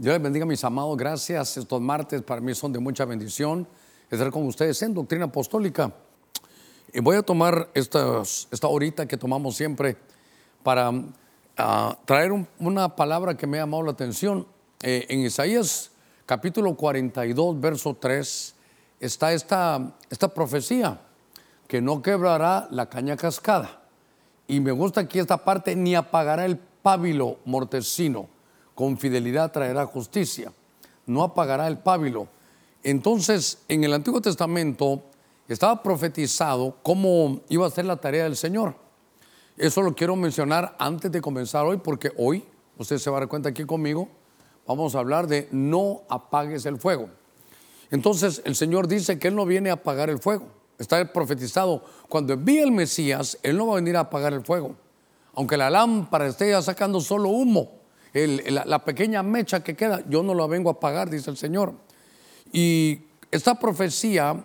Dios les bendiga, mis amados. Gracias. Estos martes para mí son de mucha bendición estar con ustedes en Doctrina Apostólica. Y voy a tomar esta, esta horita que tomamos siempre para ah, traer una palabra que me ha llamado la atención. Eh, en Isaías capítulo 42, verso 3, está esta, esta profecía que no quebrará la caña cascada. Y me gusta aquí esta parte, ni apagará el pábilo mortecino con fidelidad traerá justicia, no apagará el pábilo. Entonces, en el Antiguo Testamento estaba profetizado cómo iba a ser la tarea del Señor. Eso lo quiero mencionar antes de comenzar hoy, porque hoy, usted se va a dar cuenta aquí conmigo, vamos a hablar de no apagues el fuego. Entonces, el Señor dice que Él no viene a apagar el fuego. Está profetizado, cuando envíe el Mesías, Él no va a venir a apagar el fuego. Aunque la lámpara esté ya sacando solo humo, la, pequeña mecha que queda, yo no la vengo a pagar, dice el Señor. Y esta profecía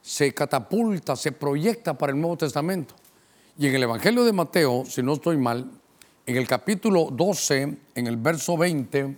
se catapulta, se proyecta para el Nuevo Testamento. Y en el Evangelio de Mateo, si no estoy mal, en el capítulo 12, en el verso 20,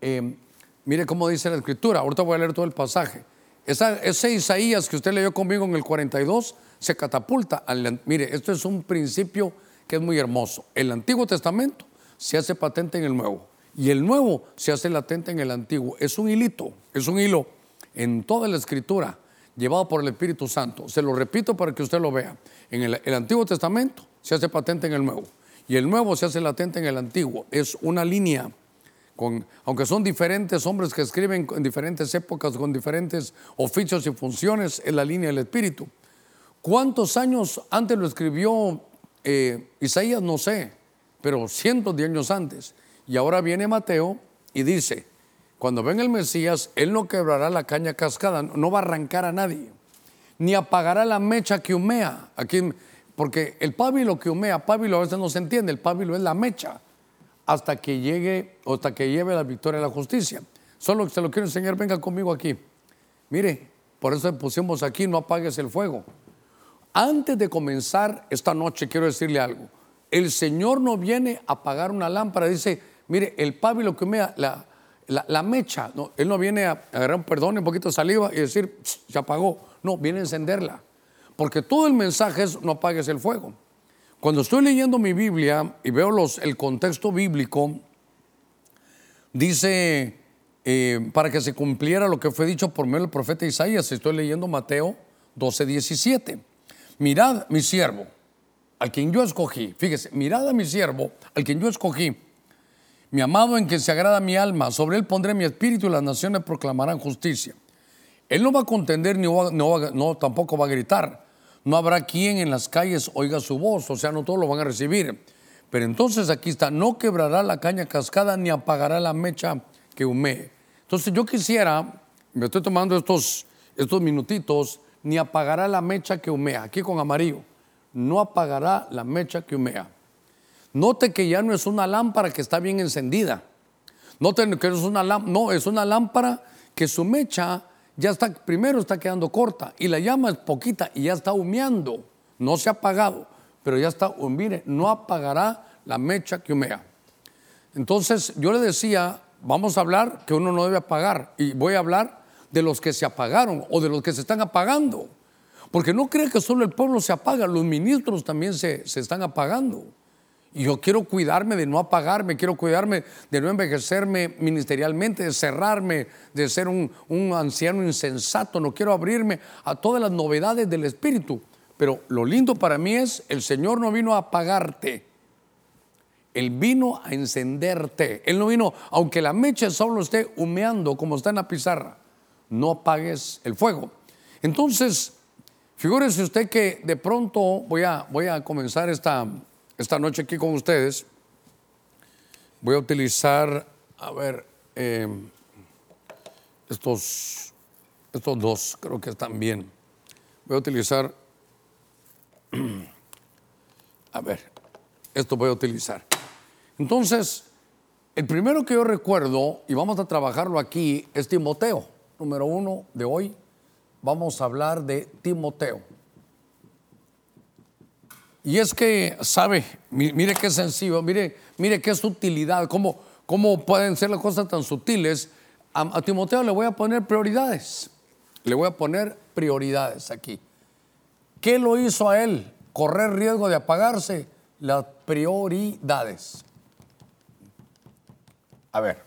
eh, mire cómo dice la escritura. Ahorita voy a leer todo el pasaje. ese Isaías que usted leyó conmigo en el 42 se catapulta. mire, esto es un principio que es muy hermoso. El Antiguo Testamento se hace patente en el nuevo y el nuevo se hace latente en el antiguo. Es un hilito, es un hilo en toda la escritura llevado por el Espíritu Santo. Se lo repito para que usted lo vea. En el, Antiguo Testamento se hace patente en el nuevo y el nuevo se hace latente en el antiguo. Es una línea. Con, aunque son diferentes hombres que escriben en diferentes épocas, con diferentes oficios y funciones, es la línea del Espíritu. ¿Cuántos años antes lo escribió eh, Isaías? No sé pero cientos de años antes. Y ahora viene Mateo y dice, cuando venga el Mesías, Él no quebrará la caña cascada, no va a arrancar a nadie, ni apagará la mecha que humea. Aquí, porque el pábilo que humea, pábilo a veces no se entiende, el pábilo es la mecha, hasta que llegue, hasta que lleve la victoria a la justicia. Solo que se lo quiero enseñar, venga conmigo aquí. Mire, por eso pusimos aquí, no apagues el fuego. Antes de comenzar esta noche, quiero decirle algo. El Señor no viene a apagar una lámpara, dice, mire, el pábilo que me la, la, mecha, no, Él no viene a agarrar un perdón, un poquito de saliva y decir, se apagó. No, viene a encenderla. Porque todo el mensaje es, no apagues el fuego. Cuando estoy leyendo mi Biblia y veo los, el contexto bíblico, dice, eh, para que se cumpliera lo que fue dicho por medio del profeta Isaías, estoy leyendo Mateo 12, 17. Mirad, mi siervo, al quien yo escogí. Fíjese, mirad a mi siervo, al quien yo escogí. Mi amado en quien se agrada mi alma, sobre él pondré mi espíritu y las naciones proclamarán justicia. Él no va a contender ni no, tampoco va a gritar. No habrá quien en las calles oiga su voz, o sea, no todos lo van a recibir. Pero entonces aquí está, no quebrará la caña cascada ni apagará la mecha que humee. Entonces yo quisiera, me estoy tomando estos, estos minutitos, ni apagará la mecha que humea, aquí con amarillo no apagará la mecha que humea. Note que ya no es una lámpara que está bien encendida. Note que es una lámpara, no, es una lámpara que su mecha ya está, primero está quedando corta y la llama es poquita y ya está humeando. No se ha apagado, pero ya está, mire, no apagará la mecha que humea. Entonces yo le decía, vamos a hablar que uno no debe apagar y voy a hablar de los que se apagaron o de los que se están apagando. Porque no cree que solo el pueblo se apaga, los ministros también se, están apagando. Y yo quiero cuidarme de no apagarme, quiero cuidarme de no envejecerme ministerialmente, de cerrarme, de ser un, un, anciano insensato. No quiero abrirme a todas las novedades del Espíritu. Pero lo lindo para mí es, el Señor no vino a apagarte. Él vino a encenderte. Él no vino, aunque la mecha solo esté humeando como está en la pizarra, no apagues el fuego. Entonces, Figúrese usted que de pronto voy a, voy a comenzar esta, esta noche aquí con ustedes. Voy a utilizar, a ver, eh, estos, estos dos, creo que están bien. Voy a utilizar, a ver, esto voy a utilizar. Entonces, el primero que yo recuerdo, y vamos a trabajarlo aquí, es Timoteo, número uno de hoy, vamos a hablar de Timoteo. Y es que, sabe, mire qué sencillo, mire, mire qué sutilidad, cómo, cómo pueden ser las cosas tan sutiles. A, a Timoteo le voy a poner prioridades. Le voy a poner prioridades aquí. ¿Qué lo hizo a él? Correr riesgo de apagarse. Las prioridades. A ver.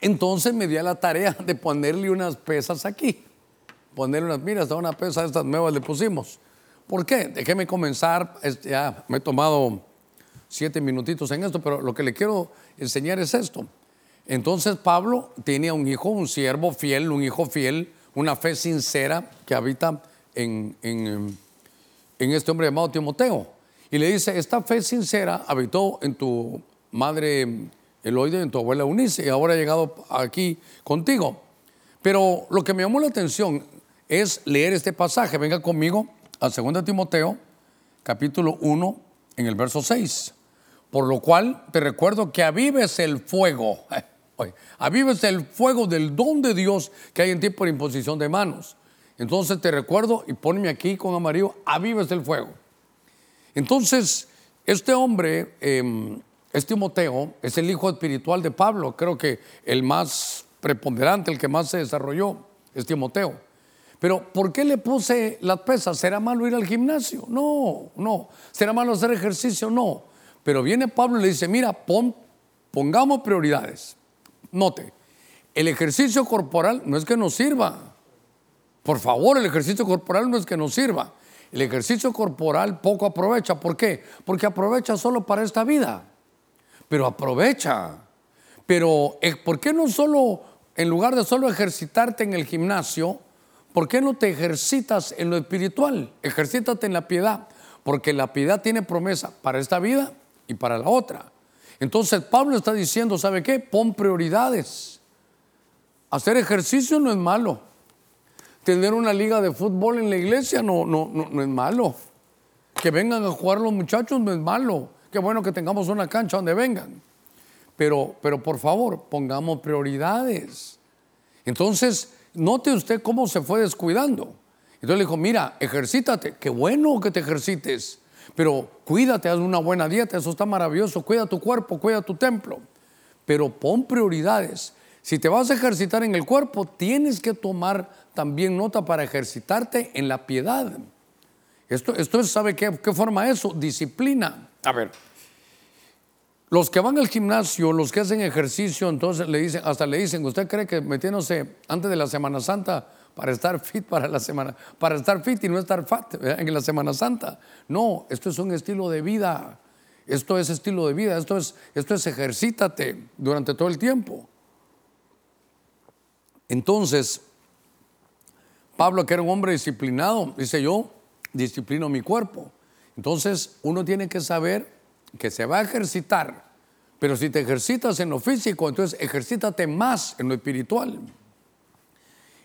Entonces me di a la tarea de ponerle unas pesas aquí. Ponerle unas, mira, hasta una pesa estas nuevas le pusimos. ¿Por qué? Déjeme comenzar. Este, ya me he tomado siete minutitos en esto, pero lo que le quiero enseñar es esto. Entonces Pablo tenía un hijo, un siervo fiel, un hijo fiel, una fe sincera que habita en, en, en este hombre llamado Timoteo. Y le dice, esta fe sincera habitó en tu madre Eloide, en tu abuela Eunice, y ahora ha llegado aquí contigo. Pero lo que me llamó la atención es leer este pasaje. Venga conmigo a 2 Timoteo, capítulo 1, en el verso 6. Por lo cual te recuerdo que avives el fuego. avives el fuego del don de Dios que hay en ti por imposición de manos. Entonces te recuerdo y ponme aquí con amarillo, avives el fuego. Entonces, este hombre, eh, es Timoteo, es el hijo espiritual de Pablo, creo que el más preponderante, el que más se desarrolló, es Timoteo. Pero ¿por qué le puse las pesas? ¿Será malo ir al gimnasio? No, no. ¿Será malo hacer ejercicio? No. Pero viene Pablo y le dice, mira, pongamos prioridades. Note, el ejercicio corporal no es que nos sirva. Por favor, el ejercicio corporal no es que nos sirva. El ejercicio corporal poco aprovecha. ¿Por qué? Porque aprovecha solo para esta vida. Pero aprovecha. Pero eh, ¿por qué no solo, en lugar de solo ejercitarte en el gimnasio, ¿por qué no te ejercitas en lo espiritual? Ejercítate en la piedad. Porque la piedad tiene promesa para esta vida y para la otra. Entonces Pablo está diciendo, ¿sabe qué? Pon prioridades. Hacer ejercicio no es malo tener una liga de fútbol en la iglesia no, no, no, es malo. Que vengan a jugar los muchachos no es malo. Qué bueno que tengamos una cancha donde vengan. Pero, pero por favor, pongamos prioridades. Entonces, note usted cómo se fue descuidando. Entonces le dijo, mira, ejercítate. Qué bueno que te ejercites. Pero cuídate, haz una buena dieta, eso está maravilloso. Cuida tu cuerpo, cuida tu templo. Pero pon prioridades. Si te vas a ejercitar en el cuerpo, tienes que tomar también nota para ejercitarte en la piedad. Esto, esto ¿sabe qué, qué forma eso? Disciplina. A ver, los que van al gimnasio, los que hacen ejercicio, entonces le dicen, hasta le dicen, ¿usted cree que metiéndose antes de la Semana Santa para estar fit para la semana, para estar fit y no estar fat en la Semana Santa? No, esto es un estilo de vida. Esto es estilo de vida, esto es, esto es ejercítate durante todo el tiempo. Entonces, Pablo, que era un hombre disciplinado, dice yo, disciplino mi cuerpo. Entonces uno tiene que saber que se va a ejercitar, pero si te ejercitas en lo físico, entonces ejercítate más en lo espiritual.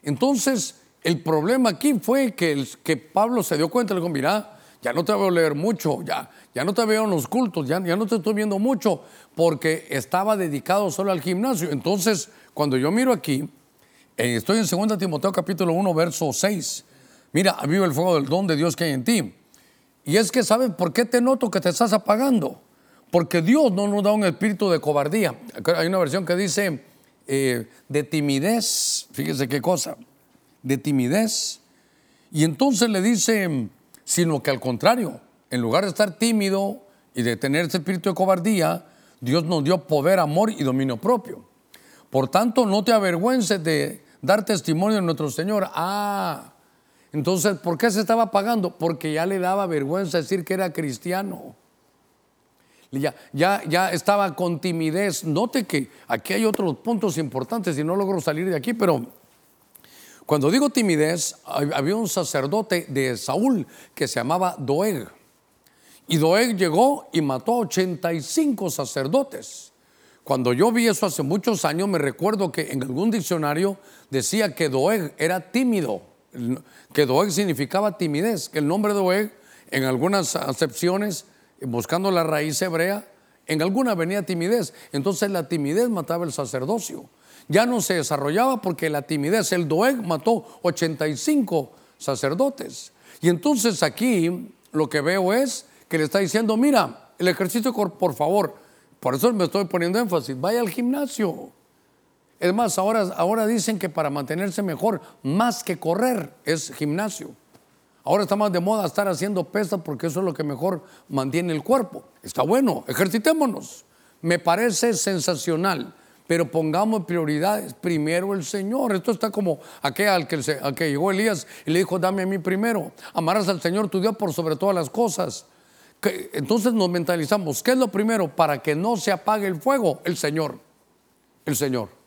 Entonces el problema aquí fue que, que Pablo se dio cuenta, le dijo, mira, ya no te veo leer mucho, ya, ya no te veo en los cultos, ya, ya no te estoy viendo mucho, porque estaba dedicado solo al gimnasio. Entonces, cuando yo miro aquí, eh, estoy en 2 Timoteo capítulo 1, verso 6. Mira, vive el fuego del don de Dios que hay en ti. Y es que, ¿sabes por qué te noto que te estás apagando? Porque Dios no nos da un espíritu de cobardía. Hay una versión que dice eh, de timidez, fíjese qué cosa, de timidez. Y entonces le dice, sino que al contrario, en lugar de estar tímido y de tener ese espíritu de cobardía, Dios nos dio poder, amor y dominio propio. Por tanto, no te avergüences de dar testimonio de nuestro Señor. Ah, entonces, ¿por qué se estaba pagando? Porque ya le daba vergüenza decir que era cristiano. Ya, ya, ya estaba con timidez. Note que aquí hay otros puntos importantes y no logro salir de aquí, pero cuando digo timidez, había un sacerdote de Saúl que se llamaba Doeg. Y Doeg llegó y mató a 85 sacerdotes. Cuando yo vi eso hace muchos años, me recuerdo que en algún diccionario decía que Doeg era tímido, que Doeg significaba timidez, que el nombre Doeg, en algunas acepciones, buscando la raíz hebrea, en alguna venía timidez. Entonces la timidez mataba el sacerdocio. Ya no se desarrollaba porque la timidez, el Doeg mató 85 sacerdotes. Y entonces aquí lo que veo es que le está diciendo, mira, el ejercicio, por favor, Por eso me estoy poniendo énfasis. Vaya al gimnasio. Es más, ahora, ahora dicen que para mantenerse mejor, más que correr, es gimnasio. Ahora está más de moda estar haciendo pesas porque eso es lo que mejor mantiene el cuerpo. Está bueno, ejercitémonos. Me parece sensacional, pero pongamos prioridades. Primero el Señor. Esto está como aquel al al que llegó Elías y le dijo, dame a mí primero. Amarás al Señor tu Dios por sobre todas las cosas. Entonces nos mentalizamos, ¿qué es lo primero para que no se apague el fuego? El Señor. El Señor.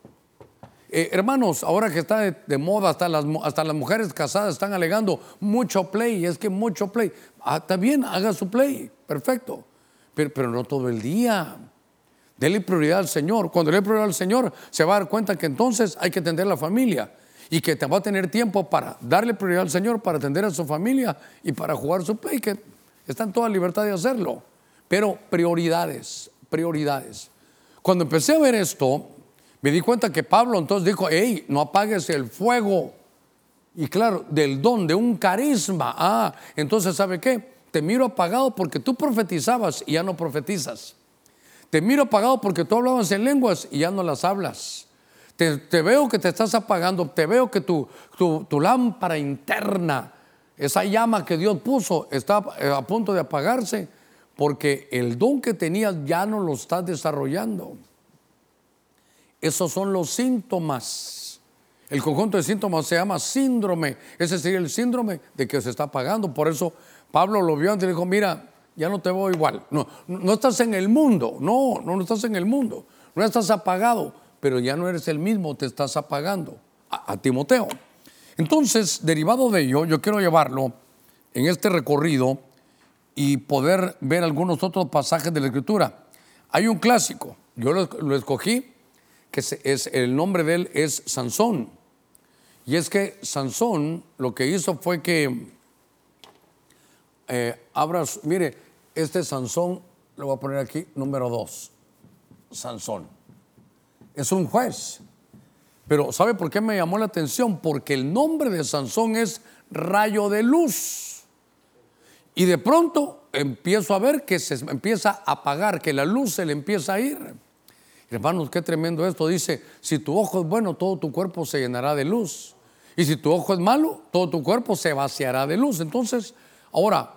Eh, hermanos, ahora que está de, moda, hasta las, hasta las mujeres casadas están alegando mucho play, es que mucho play. Ah, está bien, haga su play, perfecto, pero, no todo el día. Dele prioridad al Señor. Cuando le dé prioridad al Señor, se va a dar cuenta que entonces hay que atender a la familia y que te va a tener tiempo para darle prioridad al Señor, para atender a su familia y para jugar su play, que está en toda libertad de hacerlo. Pero prioridades, prioridades. Cuando empecé a ver esto, me di cuenta que Pablo entonces dijo, hey, no apagues el fuego. Y claro, del don, de un carisma. Ah, entonces ¿sabe qué? Te miro apagado porque tú profetizabas y ya no profetizas. Te miro apagado porque tú hablabas en lenguas y ya no las hablas. Te, veo que te estás apagando, te veo que tu, tu, tu, lámpara interna, esa llama que Dios puso, está eh, a punto de apagarse porque el don que tenías ya no lo estás desarrollando. Esos son los síntomas. El conjunto de síntomas se llama síndrome. Ese sería el síndrome de que se está apagando. Por eso Pablo lo vio antes y dijo, mira, ya no te veo igual. No, no estás en el mundo. No, no, estás en el mundo. No estás apagado, pero ya no eres el mismo, te estás apagando. A Timoteo. Entonces, derivado de ello, yo quiero llevarlo en este recorrido y poder ver algunos otros pasajes de la Escritura. Hay un clásico, yo lo escogí que es, el nombre de él es Sansón. Y es que Sansón lo que hizo fue que eh, mire, este Sansón, lo voy a poner aquí, número dos, Sansón. Es un juez. Pero ¿sabe por qué me llamó la atención? Porque el nombre de Sansón es rayo de luz. Y de pronto empiezo a ver que se empieza a apagar, que la luz se le empieza a ir. Hermanos, qué tremendo esto. Dice, si tu ojo es bueno, todo tu cuerpo se llenará de luz. Y si tu ojo es malo, todo tu cuerpo se vaciará de luz. Entonces, ahora,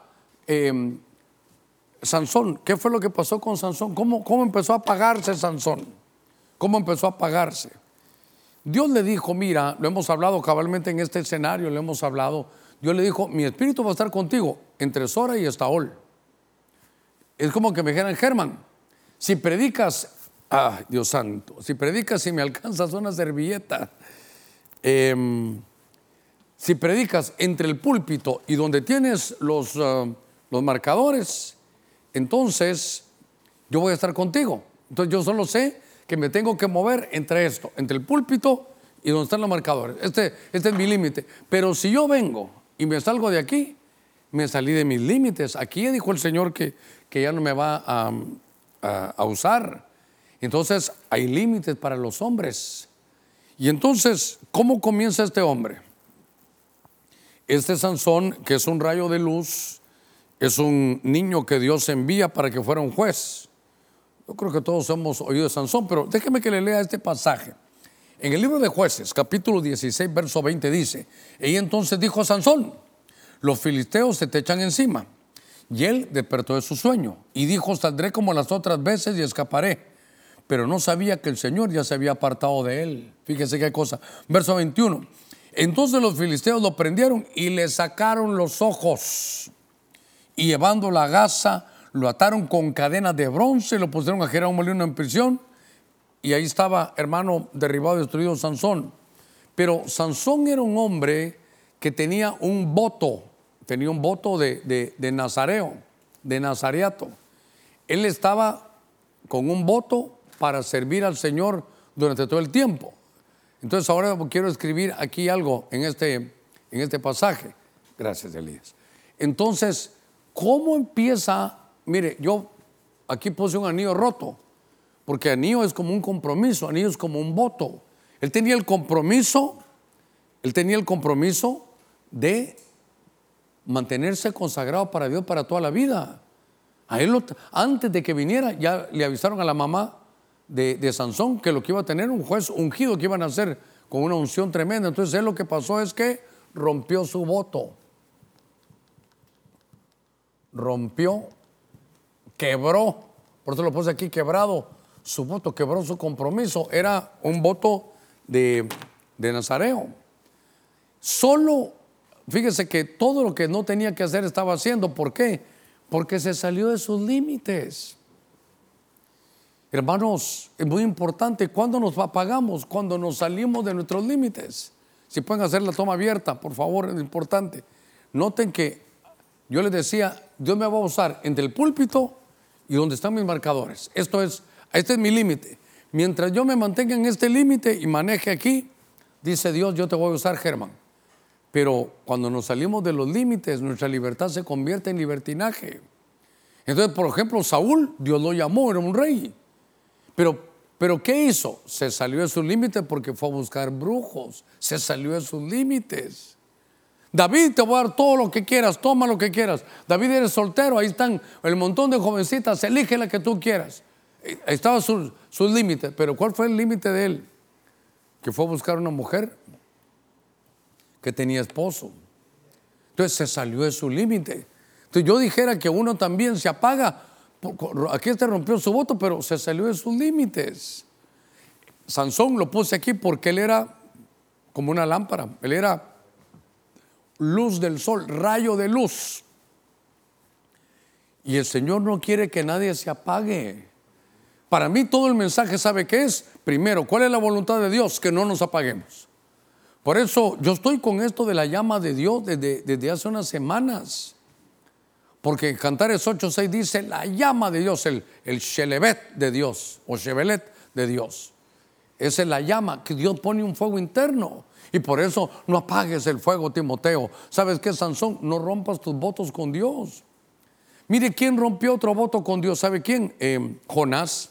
em, Sansón, ¿qué fue lo que pasó con Sansón? ¿Cómo, ¿Cómo empezó a apagarse Sansón? ¿Cómo empezó a apagarse? Dios le dijo, mira, lo hemos hablado cabalmente en este escenario, lo hemos hablado. Dios le dijo, mi espíritu va a estar contigo entre Sora y Estaol. Es como que me dijeran, Germán, si predicas Ah, Dios santo, si predicas y me alcanzas una servilleta, em, si predicas entre el púlpito y donde tienes los, ah, los marcadores, entonces yo voy a estar contigo. Entonces yo solo sé que me tengo que mover entre esto, entre el púlpito y donde están los marcadores. Este, este es mi límite. Pero si yo vengo y me salgo de aquí, me salí de mis límites. Aquí dijo el Señor que, que ya no me va a, a usar. Entonces hay límites para los hombres. Y entonces, ¿cómo comienza este hombre? Este Sansón, que es un rayo de luz, es un niño que Dios envía para que fuera un juez. Yo creo que todos hemos oído de Sansón, pero déjeme que le lea este pasaje. En el libro de jueces, capítulo 16, verso 20 dice, y entonces dijo a Sansón, los filisteos se te echan encima. Y él despertó de su sueño y dijo, saldré como las otras veces y escaparé pero no sabía que el Señor ya se había apartado de él. Fíjese qué cosa. Verso 21. Entonces los filisteos lo prendieron y le sacaron los ojos. Y llevando la gasa, lo ataron con cadenas de bronce, lo pusieron a Jerónimo Molino en prisión. Y ahí estaba, hermano, derribado, destruido Sansón. Pero Sansón era un hombre que tenía un voto, tenía un voto de, de, de nazareo, de nazareato. Él estaba con un voto para servir al Señor durante todo el tiempo. Entonces ahora quiero escribir aquí algo en este, en este pasaje. Gracias, Elías. Entonces, ¿cómo empieza? Mire, yo aquí puse un anillo roto, porque anillo es como un compromiso, anillo es como un voto. Él tenía el compromiso, él tenía el compromiso de mantenerse consagrado para Dios para toda la vida. A antes de que viniera ya le avisaron a la mamá de, Sansón que lo que iba a tener un juez ungido que iban a hacer con una unción tremenda. Entonces él lo que pasó es que rompió su voto. Rompió, quebró, por eso lo puse aquí quebrado, su voto, quebró su compromiso. Era un voto de, de Nazareo. Solo, fíjese que todo lo que no tenía que hacer estaba haciendo. ¿Por qué? Porque se salió de sus límites. Hermanos, es muy importante cuando nos apagamos, cuando nos salimos de nuestros límites. Si pueden hacer la toma abierta, por favor, es importante. Noten que yo les decía, Dios me va a usar entre el púlpito y donde están mis marcadores. Esto es, este es mi límite. Mientras yo me mantenga en este límite y maneje aquí, dice Dios, yo te voy a usar, Germán. Pero cuando nos salimos de los límites, nuestra libertad se convierte en libertinaje. Entonces, por ejemplo, Saúl, Dios lo llamó, era un rey. Pero, pero ¿qué hizo? Se salió de sus límites porque fue a buscar brujos. Se salió de sus límites. David, te voy a dar todo lo que quieras, toma lo que quieras. David eres soltero, ahí están el montón de jovencitas, elige la que tú quieras. Ahí estaban sus, sus límites, pero ¿cuál fue el límite de él? Que fue a buscar una mujer que tenía esposo. Entonces se salió de su límite. Entonces yo dijera que uno también se apaga. Aquí este rompió su voto, pero se salió de sus límites. Sansón lo puse aquí porque él era como una lámpara. Él era luz del sol, rayo de luz. Y el Señor no quiere que nadie se apague. Para mí todo el mensaje sabe qué es. Primero, ¿cuál es la voluntad de Dios? Que no nos apaguemos. Por eso yo estoy con esto de la llama de Dios desde, hace unas semanas. Porque Cantares 8.6 dice la llama de Dios, el, el Shelebet de Dios o Shebelet de Dios. Esa es la llama que Dios pone un fuego interno. Y por eso no apagues el fuego, Timoteo. ¿Sabes qué, Sansón? No rompas tus votos con Dios. Mire, ¿quién rompió otro voto con Dios? ¿Sabe quién? Eh, Jonás.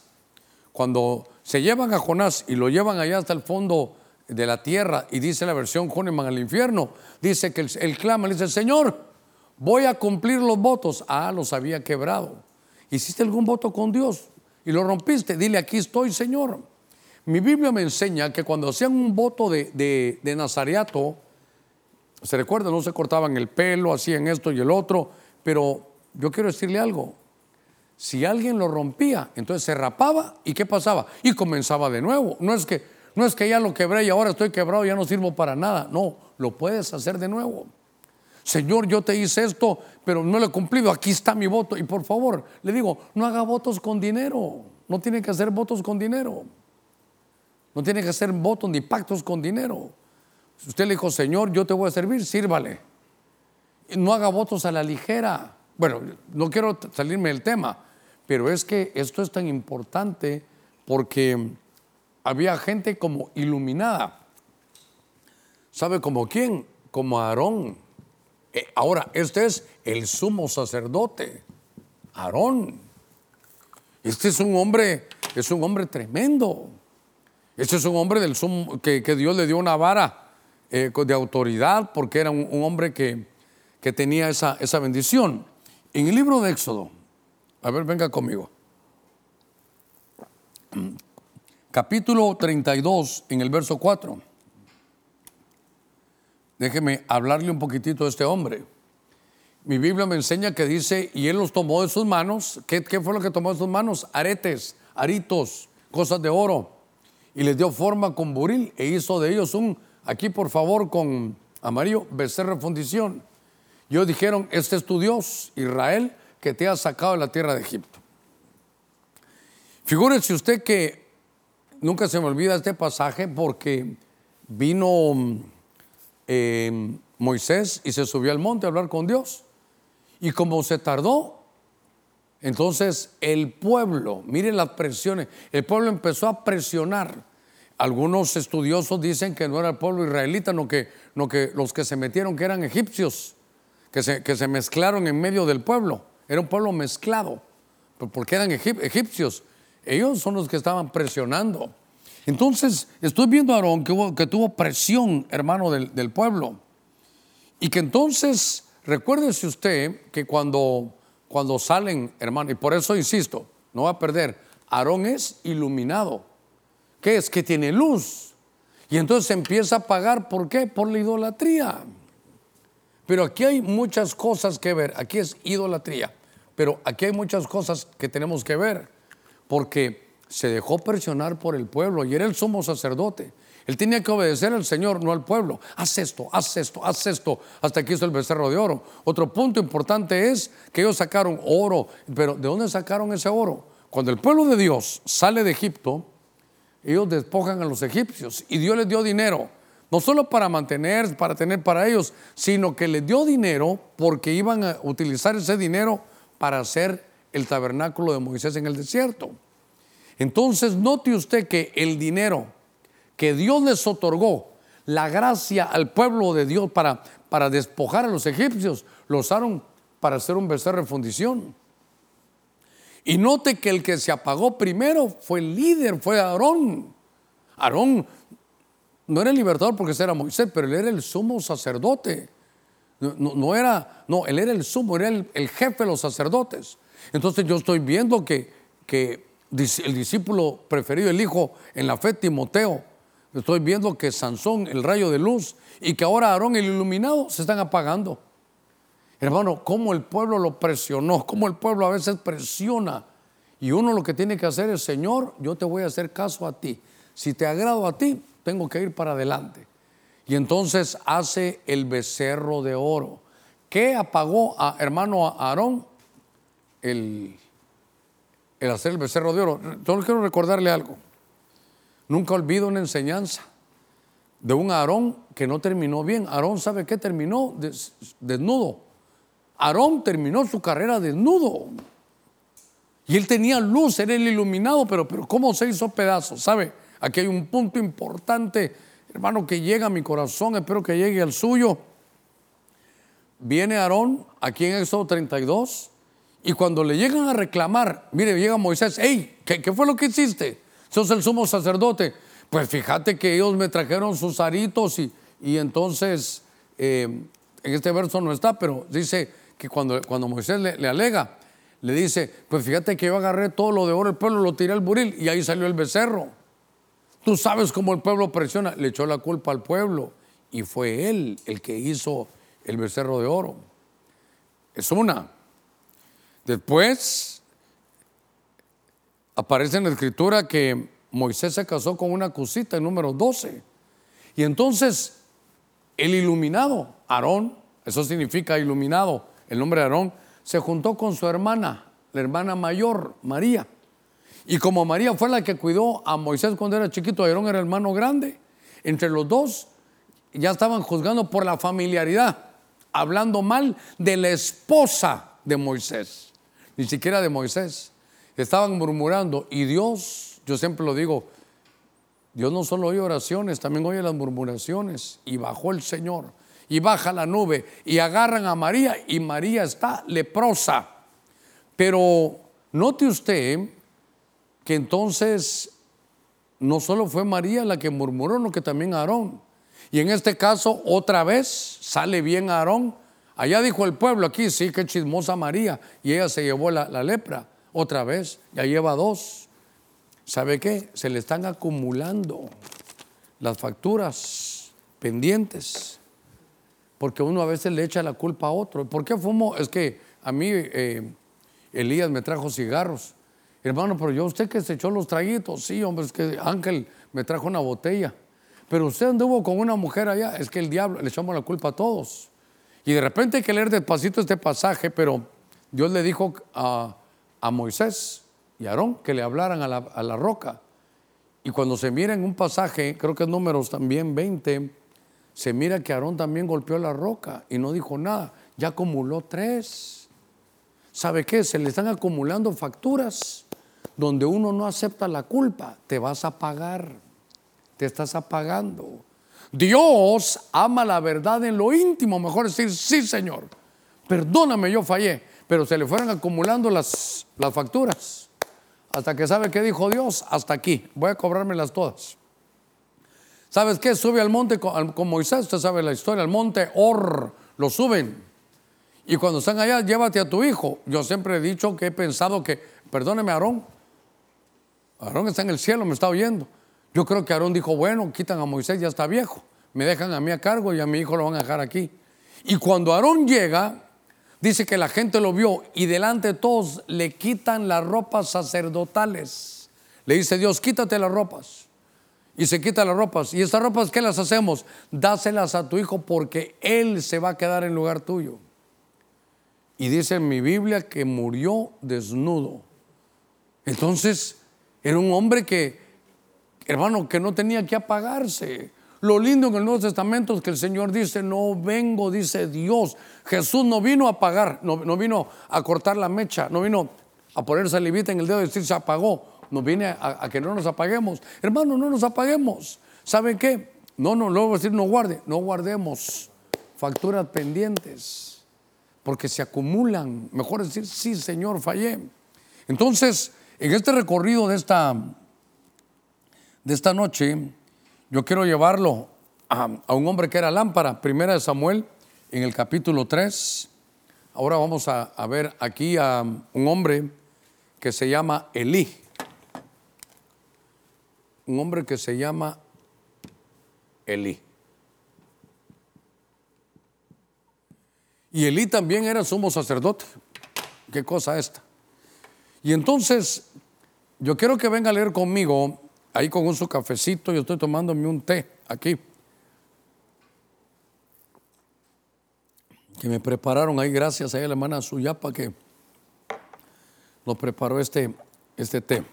Cuando se llevan a Jonás y lo llevan allá hasta el fondo de la tierra y dice la versión Joneman al infierno, dice que él, clama, le dice, Señor, voy a cumplir los votos. Ah, los había quebrado. ¿Hiciste algún voto con Dios? Y lo rompiste. Dile, aquí estoy, Señor. Mi Biblia me enseña que cuando hacían un voto de, de, nazareato, se recuerda, no se cortaban el pelo, hacían esto y el otro, pero yo quiero decirle algo. Si alguien lo rompía, entonces se rapaba y ¿qué pasaba? Y comenzaba de nuevo. No es que no es que ya lo quebré y ahora estoy quebrado y ya no sirvo para nada. No, lo puedes hacer de nuevo. Señor, yo te hice esto, pero no lo he cumplido. Aquí está mi voto. Y por favor, le digo, no haga votos con dinero. No tiene que hacer votos con dinero. No tiene que hacer votos ni pactos con dinero. Si usted le dijo, Señor, yo te voy a servir, sírvale. No haga votos a la ligera. Bueno, no quiero salirme del tema, pero es que esto es tan importante porque había gente como iluminada. ¿Sabe como quién? Como Aarón. Eh, ahora, este es el sumo sacerdote, Aarón. Este es un hombre, es un hombre tremendo. Este es un hombre del sumo, que, Dios le dio una vara eh, de autoridad porque era un, hombre que, que tenía esa, esa bendición. En el libro de Éxodo, a ver, venga conmigo capítulo 32, en el verso 4. Déjeme hablarle un poquitito de este hombre. Mi Biblia me enseña que dice, y él los tomó de sus manos. ¿Qué, fue lo que tomó de sus manos? Aretes, aritos, cosas de oro. Y les dio forma con buril e hizo de ellos un, aquí por favor con amarillo, becerro fundición. Y ellos dijeron, este es tu Dios, Israel, que te ha sacado de la tierra de Egipto. Figúrese usted que nunca se me olvida este pasaje porque vino eh, Moisés y se subió al monte a hablar con Dios. Y como se tardó, entonces el pueblo, miren las presiones, el pueblo empezó a presionar. Algunos estudiosos dicen que no era el pueblo israelita, no que, no que los que se metieron que eran egipcios, que se, que se mezclaron en medio del pueblo. Era un pueblo mezclado, porque eran egipcios. Ellos son los que estaban presionando. Entonces, estoy viendo a Aarón que, tuvo presión, hermano, del, pueblo. Y que entonces, recuérdese usted que cuando cuando salen, hermano, y por eso insisto, no va a perder, Aarón es iluminado. ¿Qué es? Que tiene luz. Y entonces empieza a pagar, ¿por qué? Por la idolatría. Pero aquí hay muchas cosas que ver, aquí es idolatría, pero aquí hay muchas cosas que tenemos que ver, porque se dejó presionar por el pueblo y era el sumo sacerdote. Él tenía que obedecer al Señor, no al pueblo. Haz esto, haz esto, haz esto, hasta que hizo el becerro de oro. Otro punto importante es que ellos sacaron oro, pero ¿de dónde sacaron ese oro? Cuando el pueblo de Dios sale de Egipto, ellos despojan a los egipcios y Dios les dio dinero, no solo para mantener, para tener para ellos, sino que les dio dinero porque iban a utilizar ese dinero para hacer el tabernáculo de Moisés en el desierto. Entonces, note usted que el dinero que Dios les otorgó, la gracia al pueblo de Dios para, para despojar a los egipcios, lo usaron para hacer un becerro de fundición. Y note que el que se apagó primero fue el líder, fue Aarón. Aarón no era el libertador porque era Moisés, pero él era el sumo sacerdote. No, era, no, él era el sumo, era el, jefe de los sacerdotes. Entonces yo estoy viendo que, que el discípulo preferido, el hijo en la fe, Timoteo, estoy viendo que Sansón, el rayo de luz, y que ahora Aarón, el iluminado, se están apagando. Hermano, cómo el pueblo lo presionó, cómo el pueblo a veces presiona. Y uno lo que tiene que hacer es, Señor, yo te voy a hacer caso a ti. Si te agrado a ti, tengo que ir para adelante. Y entonces hace el becerro de oro. ¿Qué apagó a hermano Aarón? El, el hacer el becerro de oro. Yo quiero recordarle algo. Nunca olvido una enseñanza de un Aarón que no terminó bien. Aarón sabe qué terminó desnudo. Aarón terminó su carrera desnudo. Y él tenía luz, era el iluminado, pero, pero ¿cómo se hizo pedazo? ¿Sabe? Aquí hay un punto importante, hermano, que llega a mi corazón, espero que llegue al suyo. Viene Aarón aquí en Éxodo 32 y cuando le llegan a reclamar, mire, llega Moisés, hey, ¿qué, fue lo que hiciste? Sos el sumo sacerdote. Pues fíjate que ellos me trajeron sus aritos y, y entonces, eh, en este verso no está, pero dice, que cuando, cuando Moisés le, alega, le dice, pues fíjate que yo agarré todo lo de oro el pueblo, lo tiré al buril y ahí salió el becerro. Tú sabes cómo el pueblo presiona, le echó la culpa al pueblo y fue él el que hizo el becerro de oro. Es una. Después aparece en la escritura que Moisés se casó con una cosita en número 12. Y entonces el iluminado, Aarón, eso significa iluminado, el nombre de Aarón, se juntó con su hermana, la hermana mayor, María. Y como María fue la que cuidó a Moisés cuando era chiquito, Aarón era hermano grande, entre los dos ya estaban juzgando por la familiaridad, hablando mal de la esposa de Moisés, ni siquiera de Moisés. Estaban murmurando y Dios, yo siempre lo digo, Dios no solo oye oraciones, también oye las murmuraciones y bajó el Señor y baja la nube y agarran a María y María está leprosa. Pero note usted que entonces no solo fue María la que murmuró, no que también Aarón. Y en este caso, otra vez sale bien Aarón. Allá dijo el pueblo, aquí sí que chismosa María. Y ella se llevó la, la lepra. Otra vez, ya lleva dos. ¿Sabe qué? Se le están acumulando las facturas pendientes porque uno a veces le echa la culpa a otro. ¿Por qué fumo? Es que a mí eh, Elías me trajo cigarros. Hermano, pero yo usted que se echó los traguitos, sí, hombre, es que Ángel me trajo una botella. Pero usted anduvo con una mujer allá, es que el diablo, le echamos la culpa a todos. Y de repente hay que leer despacito este pasaje, pero Dios le dijo a, Moisés y a Aarón que le hablaran a la, a la roca. Y cuando se mira en un pasaje, creo que es números también 20, se mira que Aarón también golpeó la roca y no dijo nada. Ya acumuló tres. ¿Sabe qué? Se le están acumulando facturas donde uno no acepta la culpa. Te vas a pagar. Te estás apagando. Dios ama la verdad en lo íntimo. Mejor decir, sí, Señor. Perdóname, yo fallé. Pero se le fueron acumulando las, las facturas. Hasta que sabe qué dijo Dios. Hasta aquí. Voy a cobrármelas todas. ¿Sabes qué? Sube al monte con, Moisés, usted sabe la historia, al monte Or, lo suben. Y cuando están allá, llévate a tu hijo. Yo siempre he dicho que he pensado que, perdóneme, Aarón. Aarón está en el cielo, me está oyendo. Yo creo que Aarón dijo, bueno, quitan a Moisés, ya está viejo. Me dejan a mí a cargo y a mi hijo lo van a dejar aquí. Y cuando Aarón llega, dice que la gente lo vio y delante de todos le quitan las ropas sacerdotales. Le dice Dios, quítate las ropas. Y se quita las ropas. ¿Y estas ropas qué las hacemos? Dáselas a tu hijo porque él se va a quedar en lugar tuyo. Y dice en mi Biblia que murió desnudo. Entonces, era un hombre que, hermano, que no tenía que apagarse. Lo lindo en el Nuevo Testamento es que el Señor dice, no vengo, dice Dios. Jesús no vino a apagar, no, vino a cortar la mecha, no vino a poner salivita en el dedo y decir se apagó. Nos viene a, a, que no nos apaguemos. Hermano, no nos apaguemos. ¿Saben qué? No, no, luego decir no guarde, no guardemos facturas pendientes porque se acumulan. Mejor decir, sí, Señor, fallé. Entonces, en este recorrido de esta, de esta noche, yo quiero llevarlo a, un hombre que era lámpara, primera de Samuel, en el capítulo 3. Ahora vamos a, a ver aquí a un hombre que se llama Elí. Un hombre que se llama Elí. Y Elí también era sumo sacerdote. Qué cosa esta. Y entonces, yo quiero que venga a leer conmigo, ahí con su cafecito, yo estoy tomándome un té aquí. Que me prepararon ahí, gracias a la hermana Suyapa, que nos preparó este, este té.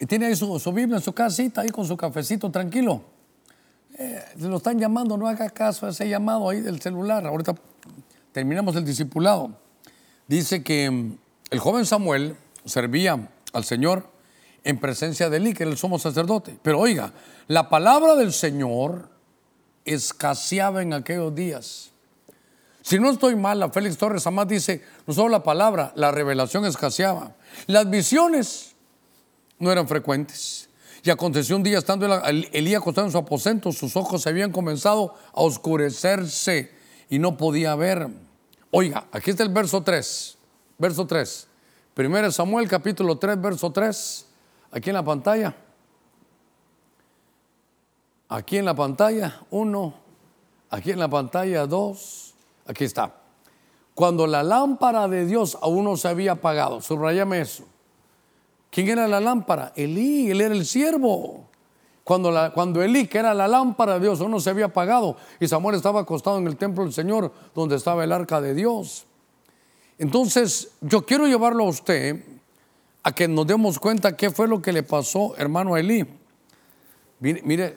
Y tiene ahí su, su Biblia en su casita, ahí con su cafecito tranquilo. Eh, lo están llamando, no haga caso a ese llamado ahí del celular. Ahorita terminamos el discipulado. Dice que el joven Samuel servía al Señor en presencia de Eli, que era el sumo sacerdote. Pero oiga, la palabra del Señor escaseaba en aquellos días. Si no estoy mal, la Félix Torres Amás dice, no solo la palabra, la revelación escaseaba. Las visiones no eran frecuentes. Y aconteció un día, estando Elías acostado en su aposento, sus ojos se habían comenzado a oscurecerse y no podía ver. Oiga, aquí está el verso 3. Verso 3. Primero Samuel, capítulo 3, verso 3. Aquí en la pantalla. Aquí en la pantalla, 1. Aquí en la pantalla, 2. Aquí está. Cuando la lámpara de Dios aún no se había apagado, subrayame eso. ¿Quién era la lámpara? Elí, él era el siervo. Cuando, cuando Elí, que era la lámpara de Dios, no se había apagado y Samuel estaba acostado en el templo del Señor, donde estaba el arca de Dios. Entonces, yo quiero llevarlo a usted a que nos demos cuenta qué fue lo que le pasó, hermano Elí. Mire,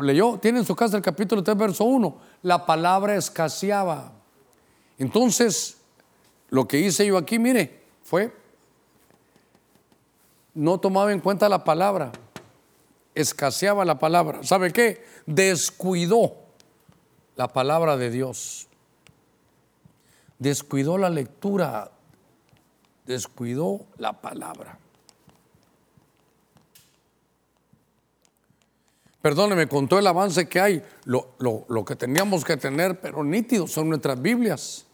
leyó, tiene en su casa el capítulo 3, verso 1, la palabra escaseaba. Entonces, lo que hice yo aquí, mire, fue no tomaba en cuenta la palabra, escaseaba la palabra. ¿Sabe qué? Descuidó la palabra de Dios. Descuidó la lectura, descuidó la palabra. Perdóneme, con todo el avance que hay, lo, lo, que teníamos que tener, pero nítido, son nuestras Biblias.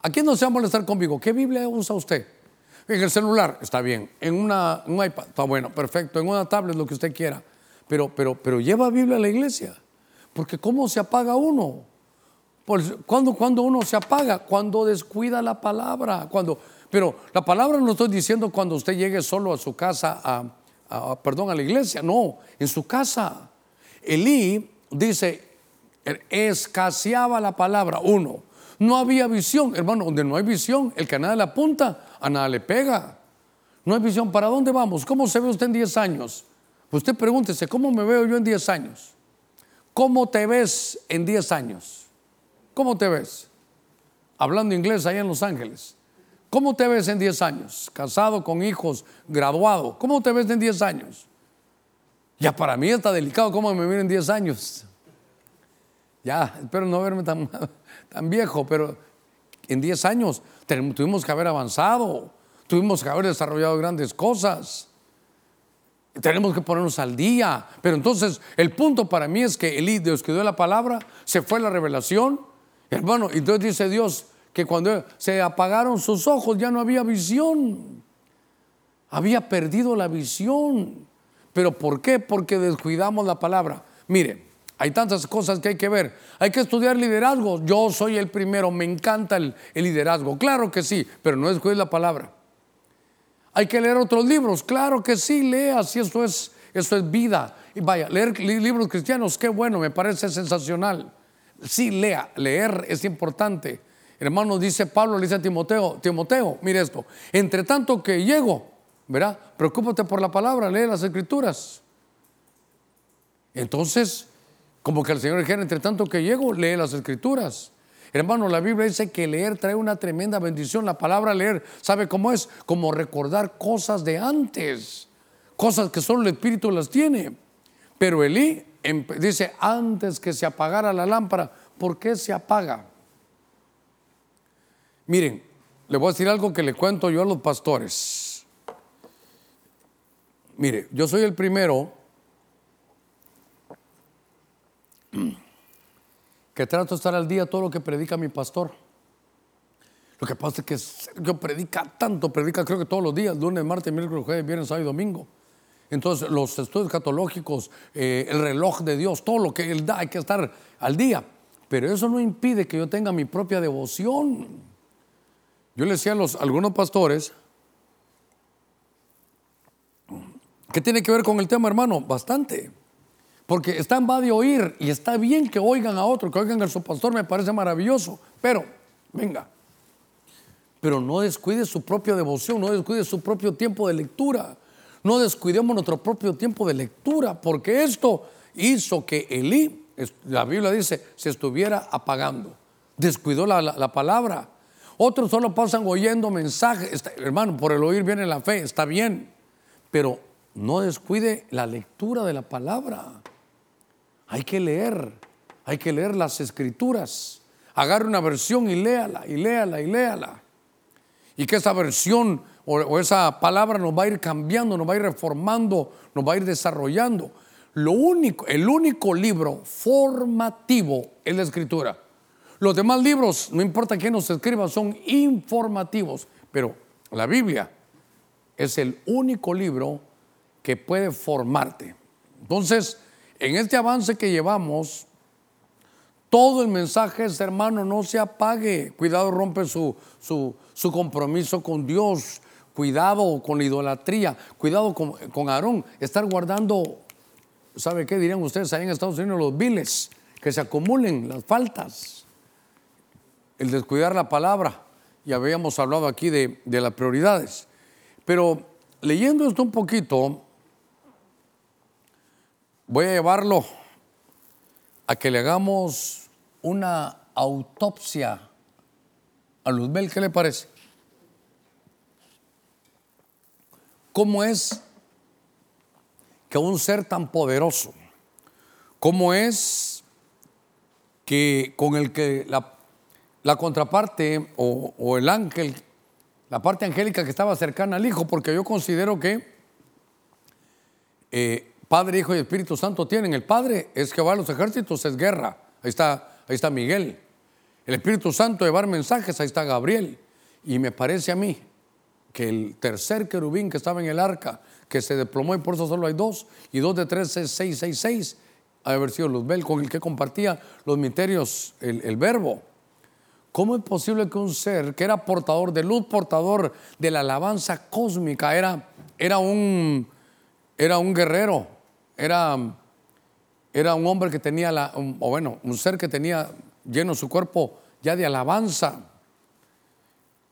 ¿A quién no se va a molestar conmigo? ¿Qué Biblia usa usted? En el celular está bien, en una, un iPad está bueno, perfecto, en una tablet lo que usted quiera, pero, pero, pero lleva Biblia a la iglesia, porque ¿cómo se apaga uno? cuando, cuando uno se apaga, cuando descuida la palabra, cuando, pero la palabra no estoy diciendo cuando usted llegue solo a su casa, a, perdón, a la iglesia, no, en su casa. Elí dice, escaseaba la palabra, uno, no había visión, hermano, donde no hay visión, el que nada le apunta, a nada le pega. No hay visión. ¿Para dónde vamos? ¿Cómo se ve usted en 10 años? Usted pregúntese, ¿cómo me veo yo en 10 años? ¿Cómo te ves en 10 años? ¿Cómo te ves? Hablando inglés allá en Los Ángeles. ¿Cómo te ves en 10 años? Casado, con hijos, graduado. ¿Cómo te ves en 10 años? Ya para mí está delicado cómo me veo en 10 años. Ya, espero no verme tan, tan viejo, pero en 10 años tuvimos que haber avanzado, tuvimos que haber desarrollado grandes cosas. Tenemos que ponernos al día. Pero entonces el punto para mí es que Elí descuidó la palabra, se fue la revelación Hermano, entonces dice Dios que cuando se apagaron sus ojos ya no había visión. Había perdido la visión. ¿Pero por qué? Porque descuidamos la palabra. Mire, hay tantas cosas que hay que ver. Hay que estudiar liderazgo. Yo soy el primero, me encanta el, liderazgo. Claro que sí, pero no descuides la palabra. Hay que leer otros libros. Claro que sí, lea si esto es, esto es vida. Y vaya, leer libros cristianos, qué bueno, me parece sensacional. Sí, lea, leer es importante. Hermano, dice Pablo, le dice a Timoteo, Timoteo, mire esto, entre tanto que llego, ¿verdad? Preocúpate por la palabra, lee las escrituras. Entonces, como que el Señor dijera, entre tanto que llego, lee las escrituras. Hermano, la Biblia dice que leer trae una tremenda bendición. La palabra leer, ¿sabe cómo es? Como recordar cosas de antes, cosas que solo el Espíritu las tiene. Pero Elí dice, antes que se apagara la lámpara, ¿por qué se apaga? Miren, le voy a decir algo que le cuento yo a los pastores. Mire, yo soy el primero que trato de estar al día todo lo que predica mi pastor. Lo que pasa es que Sergio predica tanto, predica creo que todos los días, lunes, martes, miércoles, jueves, viernes, sábado y domingo. Entonces, los estudios catológicos, eh, el reloj de Dios, todo lo que Él da, hay que estar al día. Pero eso no impide que yo tenga mi propia devoción. Yo le decía a los, algunos pastores, ¿qué tiene que ver con el tema, hermano? Bastante. Porque están va de oír y está bien que oigan a otro, que oigan a su pastor, me parece maravilloso. Pero, venga, pero no descuide su propia devoción, no descuide su propio tiempo de lectura. No descuidemos nuestro propio tiempo de lectura, porque esto hizo que Elí, la Biblia dice, se estuviera apagando. Descuidó la, palabra. Otros solo pasan oyendo mensajes. hermano, por el oír viene la fe, está bien. Pero no descuide la lectura de la palabra. Hay que leer, hay que leer las escrituras. Agarre una versión y léala, y léala, y léala. Y que esa versión o, esa palabra nos va a ir cambiando, nos va a ir reformando, nos va a ir desarrollando. Lo único, el único libro formativo es la escritura. Los demás libros, no importa quién nos escriba, son informativos, pero la Biblia es el único libro que puede formarte. Entonces, en este avance que llevamos, todo el mensaje es, hermano, no se apague. Cuidado, rompe su, su, compromiso con Dios. Cuidado con la idolatría. Cuidado con, con Aarón. Estar guardando, ¿sabe qué dirían ustedes ahí en Estados Unidos? Los viles, que se acumulen las faltas. El descuidar la palabra. Ya habíamos hablado aquí de, de las prioridades. Pero leyendo esto un poquito, voy a llevarlo a que le hagamos una autopsia a Luzbel, ¿qué le parece? ¿Cómo es que un ser tan poderoso, cómo es que con el que la, contraparte o, el ángel, la parte angélica que estaba cercana al Hijo, porque yo considero que eh, Padre, Hijo y Espíritu Santo tienen. El Padre es Jehová de los ejércitos, es guerra. Ahí está, ahí está Miguel. El Espíritu Santo llevar mensajes, ahí está Gabriel. Y me parece a mí que el tercer querubín que estaba en el arca, que se desplomó y por eso solo hay dos, y dos de tres es seis, seis, seis, ha haber sido Luzbel, con el que compartía los misterios, el verbo. ¿Cómo es posible que un ser que era portador de luz, portador de la alabanza cósmica, era, era, un, era un guerrero, era, era un hombre que tenía, la, o bueno, un ser que tenía lleno su cuerpo ya de alabanza.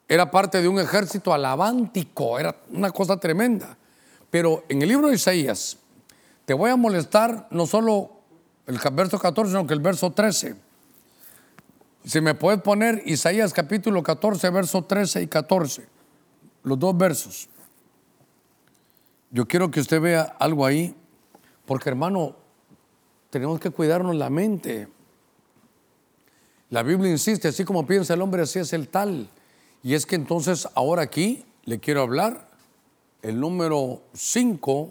Era parte de un ejército alabántico, era una cosa tremenda. Pero en el libro de Isaías, te voy a molestar no solo el verso 14, sino que el verso 13. Si me puedes poner Isaías capítulo 14, verso 13 y 14, los dos versos. Yo quiero que usted vea algo ahí porque hermano, tenemos que cuidarnos la mente. La Biblia insiste, así como piensa el hombre, así es el tal. Y es que entonces ahora aquí le quiero hablar, el número 5,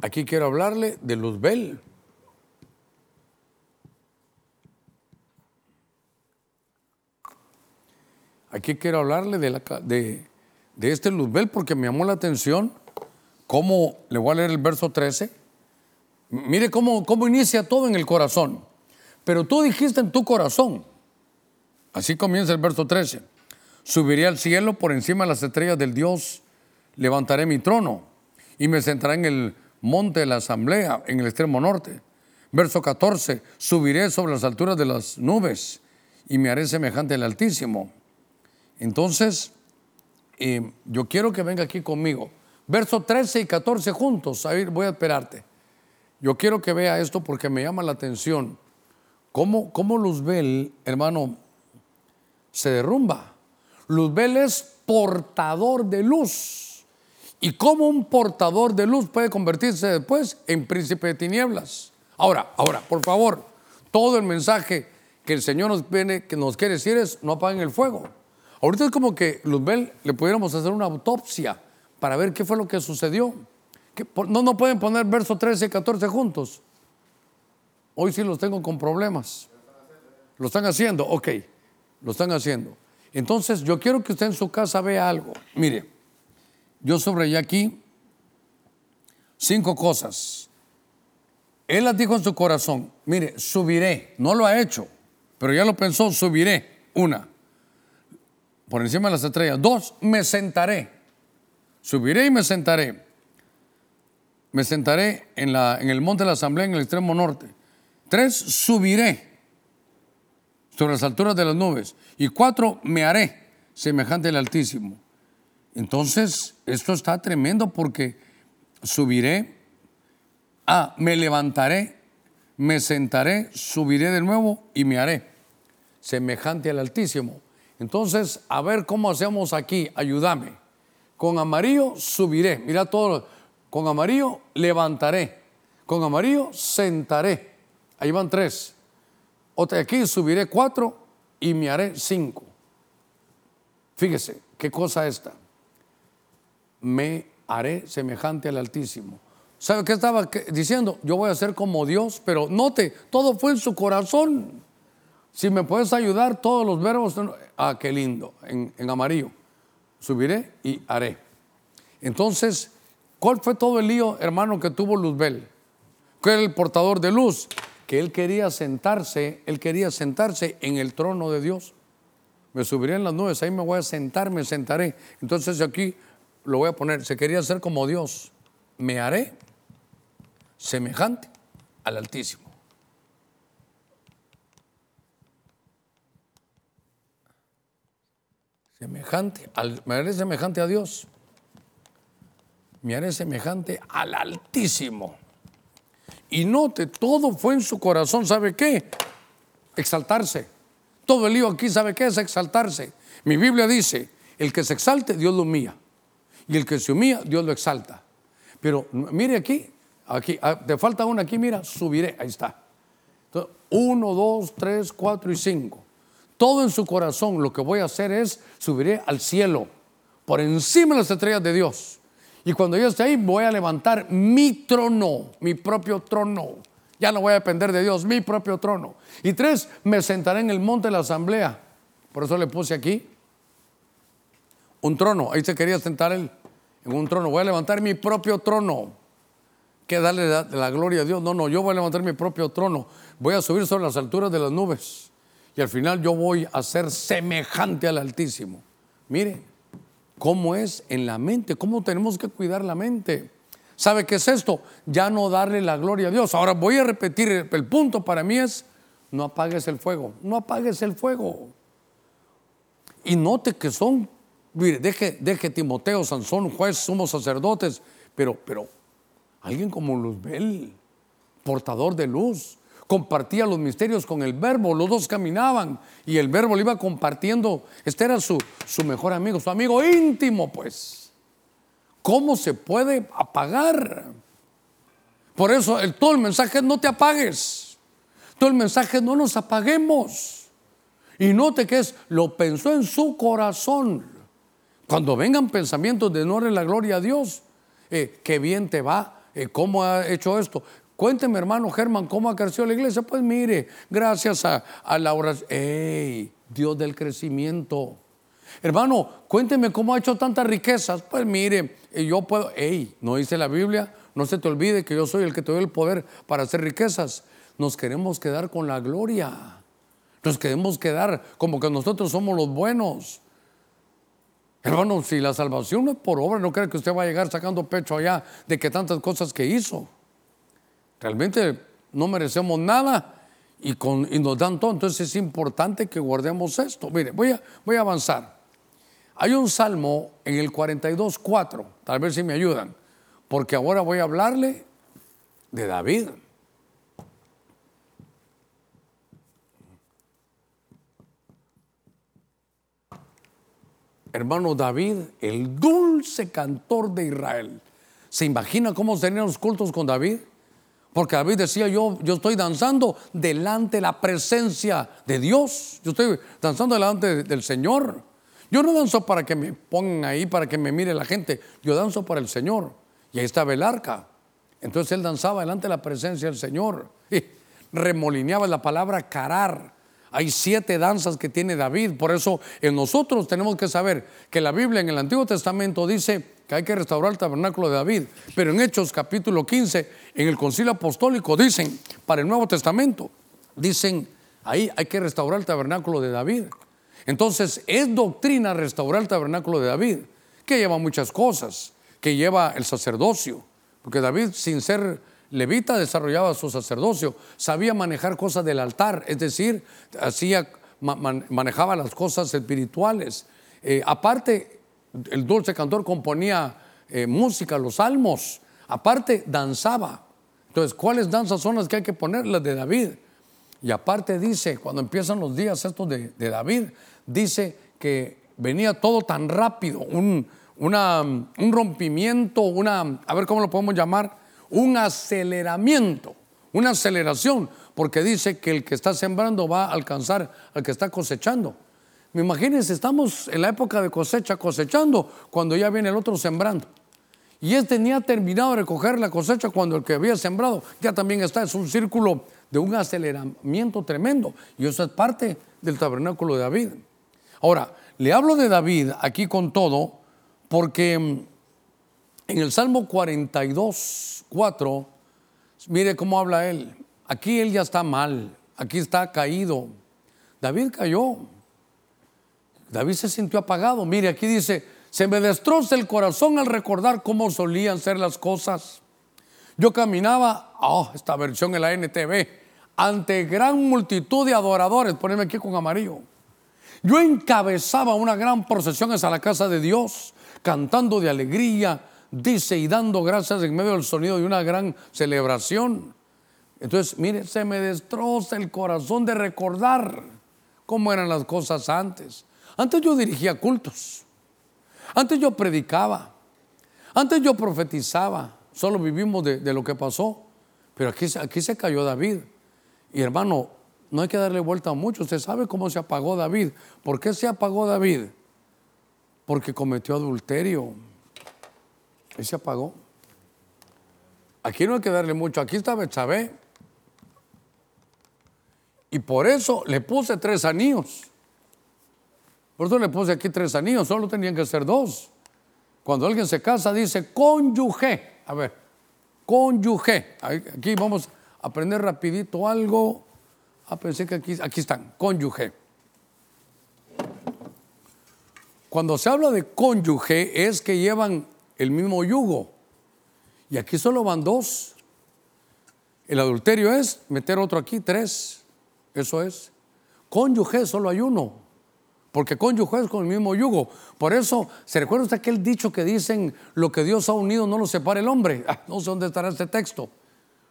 aquí quiero hablarle de Luzbel. Aquí quiero hablarle de, de este Luzbel porque me llamó la atención cómo, le voy a leer el verso 13, mire cómo, cómo inicia todo en el corazón. Pero tú dijiste en tu corazón, así comienza el verso 13, subiré al cielo por encima de las estrellas del Dios, levantaré mi trono y me sentaré en el monte de la asamblea, en el extremo norte. Verso 14, subiré sobre las alturas de las nubes y me haré semejante al Altísimo. Entonces, eh, yo quiero que venga aquí conmigo. Verso 13 y 14 juntos, a voy a esperarte. Yo quiero que vea esto porque me llama la atención. ¿Cómo, cómo Luzbel, hermano, se derrumba? Luzbel es portador de luz. ¿Y cómo un portador de luz puede convertirse después en príncipe de tinieblas? Ahora, ahora, por favor, todo el mensaje que el Señor nos, viene, que nos quiere decir es no apaguen el fuego. Ahorita es como que Luzbel le pudiéramos hacer una autopsia para ver qué fue lo que sucedió. no, no pueden poner versos 13 y 14 juntos. Hoy sí los tengo con problemas. Lo están haciendo, ok, lo están haciendo. Entonces yo quiero que usted en su casa vea algo. Mire, yo subrayé aquí cinco cosas. Él las dijo en su corazón, mire, subiré, no lo ha hecho, pero ya lo pensó, subiré, una, por encima de las estrellas. Dos, me sentaré, subiré y me sentaré. Me sentaré en, la, en el monte de la asamblea en el extremo norte. Tres, subiré sobre las alturas de las nubes. Y cuatro, me haré semejante al Altísimo. Entonces, esto está tremendo porque subiré, ah, me levantaré, me sentaré, subiré de nuevo y me haré semejante al Altísimo. Entonces, a ver cómo hacemos aquí, ayúdame. Con amarillo subiré, mira todo, con amarillo levantaré, con amarillo sentaré. Ahí van tres. Otra aquí subiré cuatro y me haré cinco. Fíjese, qué cosa esta. Me haré semejante al Altísimo. ¿Sabe qué estaba diciendo? Yo voy a ser como Dios, pero note, todo fue en su corazón. Si me puedes ayudar, todos los verbos, ah, qué lindo, en, en amarillo. Subiré y haré. Entonces, ¿cuál fue todo el lío, hermano, que tuvo Luzbel? Que era el portador de luz que él quería sentarse, él quería sentarse en el trono de Dios. Me subiré en las nubes, ahí me voy a sentar, me sentaré. Entonces aquí lo voy a poner, se quería ser como Dios. Me haré semejante al Altísimo. Semejante, me haré semejante a Dios. Me haré semejante al Altísimo. Y note, todo fue en su corazón, ¿sabe qué? Exaltarse. Todo el lío aquí, ¿sabe qué es exaltarse? Mi Biblia dice, el que se exalte, Dios lo humilla. Y el que se humilla, Dios lo exalta. Pero mire aquí, aquí, ah, te falta uno aquí, mira, subiré, ahí está. uno, dos, tres, cuatro y cinco. Todo en su corazón, lo que voy a hacer es, subiré al cielo, por encima de las estrellas de Dios. Y cuando yo esté ahí, voy a levantar mi trono, mi propio trono. Ya no voy a depender de Dios, mi propio trono. Y tres, me sentaré en el monte de la asamblea. Por eso le puse aquí un trono. Ahí se quería sentar él en un trono. Voy a levantar mi propio trono. Que darle la, la, gloria a Dios. No, no, yo voy a levantar mi propio trono. Voy a subir sobre las alturas de las nubes. Y al final yo voy a ser semejante al Altísimo. Mire, cómo es en la mente, cómo tenemos que cuidar la mente. ¿Sabe qué es esto? Ya no darle la gloria a Dios. Ahora voy a repetir, el punto para mí es, no apagues el fuego, no apagues el fuego. Y note que son, mire, deje, deje Timoteo, Sansón, juez, somos sacerdotes, pero, pero alguien como Luzbel, portador de luz, compartía los misterios con el verbo, los dos caminaban y el verbo le iba compartiendo. Este era su, su mejor amigo, su amigo íntimo, pues. ¿Cómo se puede apagar? Por eso el, todo el mensaje no te apagues. Todo el mensaje no nos apaguemos. Y note que es, lo pensó en su corazón. Cuando vengan pensamientos de no la gloria a Dios, eh, qué bien te va, eh, cómo ha hecho esto. Cuénteme, hermano Germán, cómo ha crecido la iglesia. Pues mire, gracias a, la oración. ¡Ey! Dios del crecimiento. Hermano, cuénteme cómo ha hecho tantas riquezas. Pues mire, yo puedo, hey, no dice la Biblia, no se te olvide que yo soy el que te doy el poder para hacer riquezas. Nos queremos quedar con la gloria. Nos queremos quedar como que nosotros somos los buenos. Hermano, si la salvación no es por obra, no cree que usted va a llegar sacando pecho allá de que tantas cosas que hizo. Realmente no merecemos nada y, con, y nos dan todo. Entonces es importante que guardemos esto. Mire, voy a, voy a avanzar. Hay un salmo en el 42.4, tal vez si me ayudan, porque ahora voy a hablarle de David. hermano David, el dulce cantor de Israel. ¿Se imagina cómo serían los cultos con David? Porque David decía, yo, yo estoy danzando delante de la presencia de Dios. Yo estoy danzando delante del Señor. Yo no danzo para que me pongan ahí, para que me mire la gente. Yo danzo para el Señor. Y ahí estaba el arca. Entonces él danzaba delante de la presencia del Señor. Y remolineaba la palabra carar hay siete danzas que tiene David. Por eso en nosotros tenemos que saber que la Biblia en el Antiguo Testamento dice que hay que restaurar el tabernáculo de David. Pero en Hechos capítulo 15, en el concilio apostólico, dicen, para el Nuevo Testamento, dicen, ahí hay que restaurar el tabernáculo de David. Entonces es doctrina restaurar el tabernáculo de David, que lleva muchas cosas, que lleva el sacerdocio. Porque David, sin ser levita desarrollaba su sacerdocio, sabía manejar cosas del altar, es decir, hacía, manejaba las cosas espirituales. Eh, aparte, el dulce cantor componía eh, música, los salmos, aparte danzaba. Entonces, ¿cuáles danzas son las que hay que poner? Las de David. Y aparte dice, cuando empiezan los días estos de, David, dice que venía todo tan rápido, un, un rompimiento, una, a ver cómo lo podemos llamar, un aceleramiento, una aceleración, porque dice que el que está sembrando va a alcanzar al que está cosechando. Me imagínense, estamos en la época de cosecha cosechando cuando ya viene el otro sembrando. Y este ni ha terminado de recoger la cosecha cuando el que había sembrado ya también está. Es un círculo de un aceleramiento tremendo. Y eso es parte del tabernáculo de David. Ahora, le hablo de David aquí con todo porque mm, en el Salmo 42, 4, mire cómo habla él. Aquí él ya está mal, aquí está caído. David cayó. David se sintió apagado. Mire, aquí dice, se me destroza el corazón al recordar cómo solían ser las cosas. Yo caminaba, oh, esta versión en la NTV, ante gran multitud de adoradores, poneme aquí con amarillo. Yo encabezaba una gran procesión hacia la casa de Dios, cantando de alegría, dice, y dando gracias en medio del sonido de una gran celebración. Entonces, mire, se me destroza el corazón de recordar cómo eran las cosas antes. Antes yo dirigía cultos. Antes yo predicaba. Antes yo profetizaba. Solo vivimos de, lo que pasó. Pero aquí, aquí se cayó David. Y hermano, no hay que darle vuelta a mucho. Usted sabe cómo se apagó David. ¿Por qué se apagó David? Porque cometió adulterio. Y se apagó. Aquí no hay que darle mucho. Aquí está Betsabé. Y por eso le puse tres anillos. Por eso le puse aquí tres anillos. Solo tenían que ser dos. Cuando alguien se casa dice cónyuge. A ver, cónyuge. Aquí vamos a aprender rapidito algo. Ah, pensé que aquí, aquí están, cónyuge. Cuando se habla de cónyuge es que llevan el mismo yugo. Y aquí solo van dos. El adulterio es meter otro aquí, tres. Eso es. Cónyuge solo hay uno. Porque cónyuge es con el mismo yugo. Por eso, ¿se recuerda usted aquel dicho que dicen, lo que Dios ha unido no lo separa el hombre? Ah, no sé dónde estará este texto.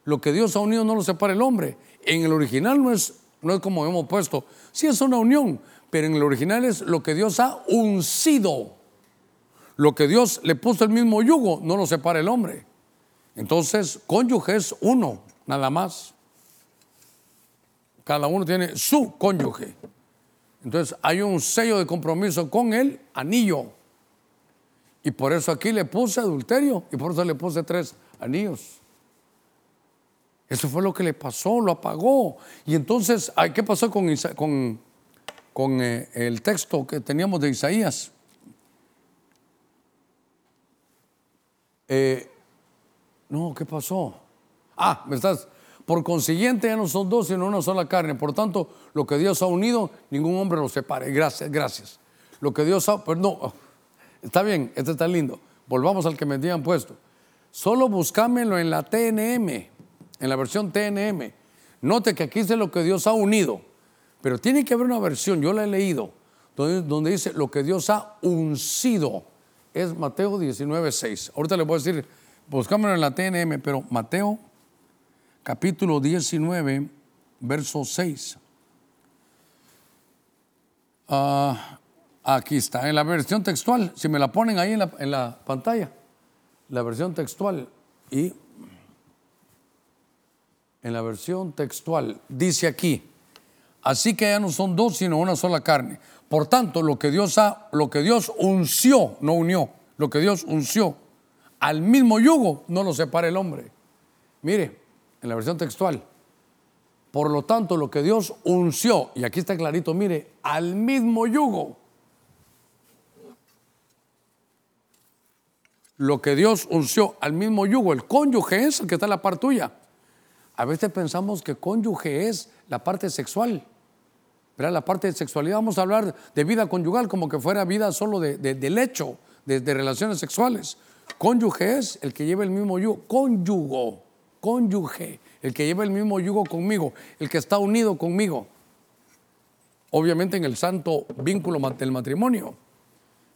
Lo que Dios ha unido no lo separa el hombre. En el original no es, no es como hemos puesto. Sí es una unión, pero en el original es lo que Dios ha uncido. Lo que Dios le puso el mismo yugo, no lo separa el hombre. Entonces, cónyuge es uno, nada más. Cada uno tiene su cónyuge. Entonces, hay un sello de compromiso con el anillo. Y por eso aquí le puse adulterio y por eso le puse tres anillos. Eso fue lo que le pasó, lo apagó. Y entonces, ¿qué pasó con, con, con eh, el texto que teníamos de Isaías. Eh, no, ¿qué pasó? Ah, me estás. Por consiguiente, ya no son dos, sino una sola carne. Por tanto, lo que Dios ha unido, ningún hombre lo separe. Gracias, gracias. Lo que Dios ha. Pues no, está bien, este está lindo. Volvamos al que me habían puesto. Solo buscámelo en la TNM, en la versión TNM. Note que aquí dice lo que Dios ha unido. Pero tiene que haber una versión, yo la he leído, donde, dice lo que Dios ha uncido. Es Mateo 19, 6. Ahorita le voy a decir, buscámoslo en la TNM, pero Mateo capítulo 19, verso 6. Ah, aquí está, en la versión textual, si me la ponen ahí en la, en la pantalla, la versión textual y en la versión textual dice aquí, así que ya no son dos sino una sola carne. Por tanto, lo que Dios ha, lo que Dios unció, no unió, lo que Dios unció al mismo yugo no lo separa el hombre. Mire, en la versión textual. Por lo tanto, lo que Dios unció, y aquí está clarito, mire, al mismo yugo. Lo que Dios unció al mismo yugo, el cónyuge es el que está en la parte tuya. A veces pensamos que cónyuge es la parte sexual. pero La parte de sexualidad, vamos a hablar de vida conyugal como que fuera vida solo de, de, lecho, de, de relaciones sexuales. Cónyuge es el que lleva el mismo yugo, cónyugo cónyuge, el que lleva el mismo yugo conmigo, el que está unido conmigo. Obviamente en el santo vínculo del matrimonio.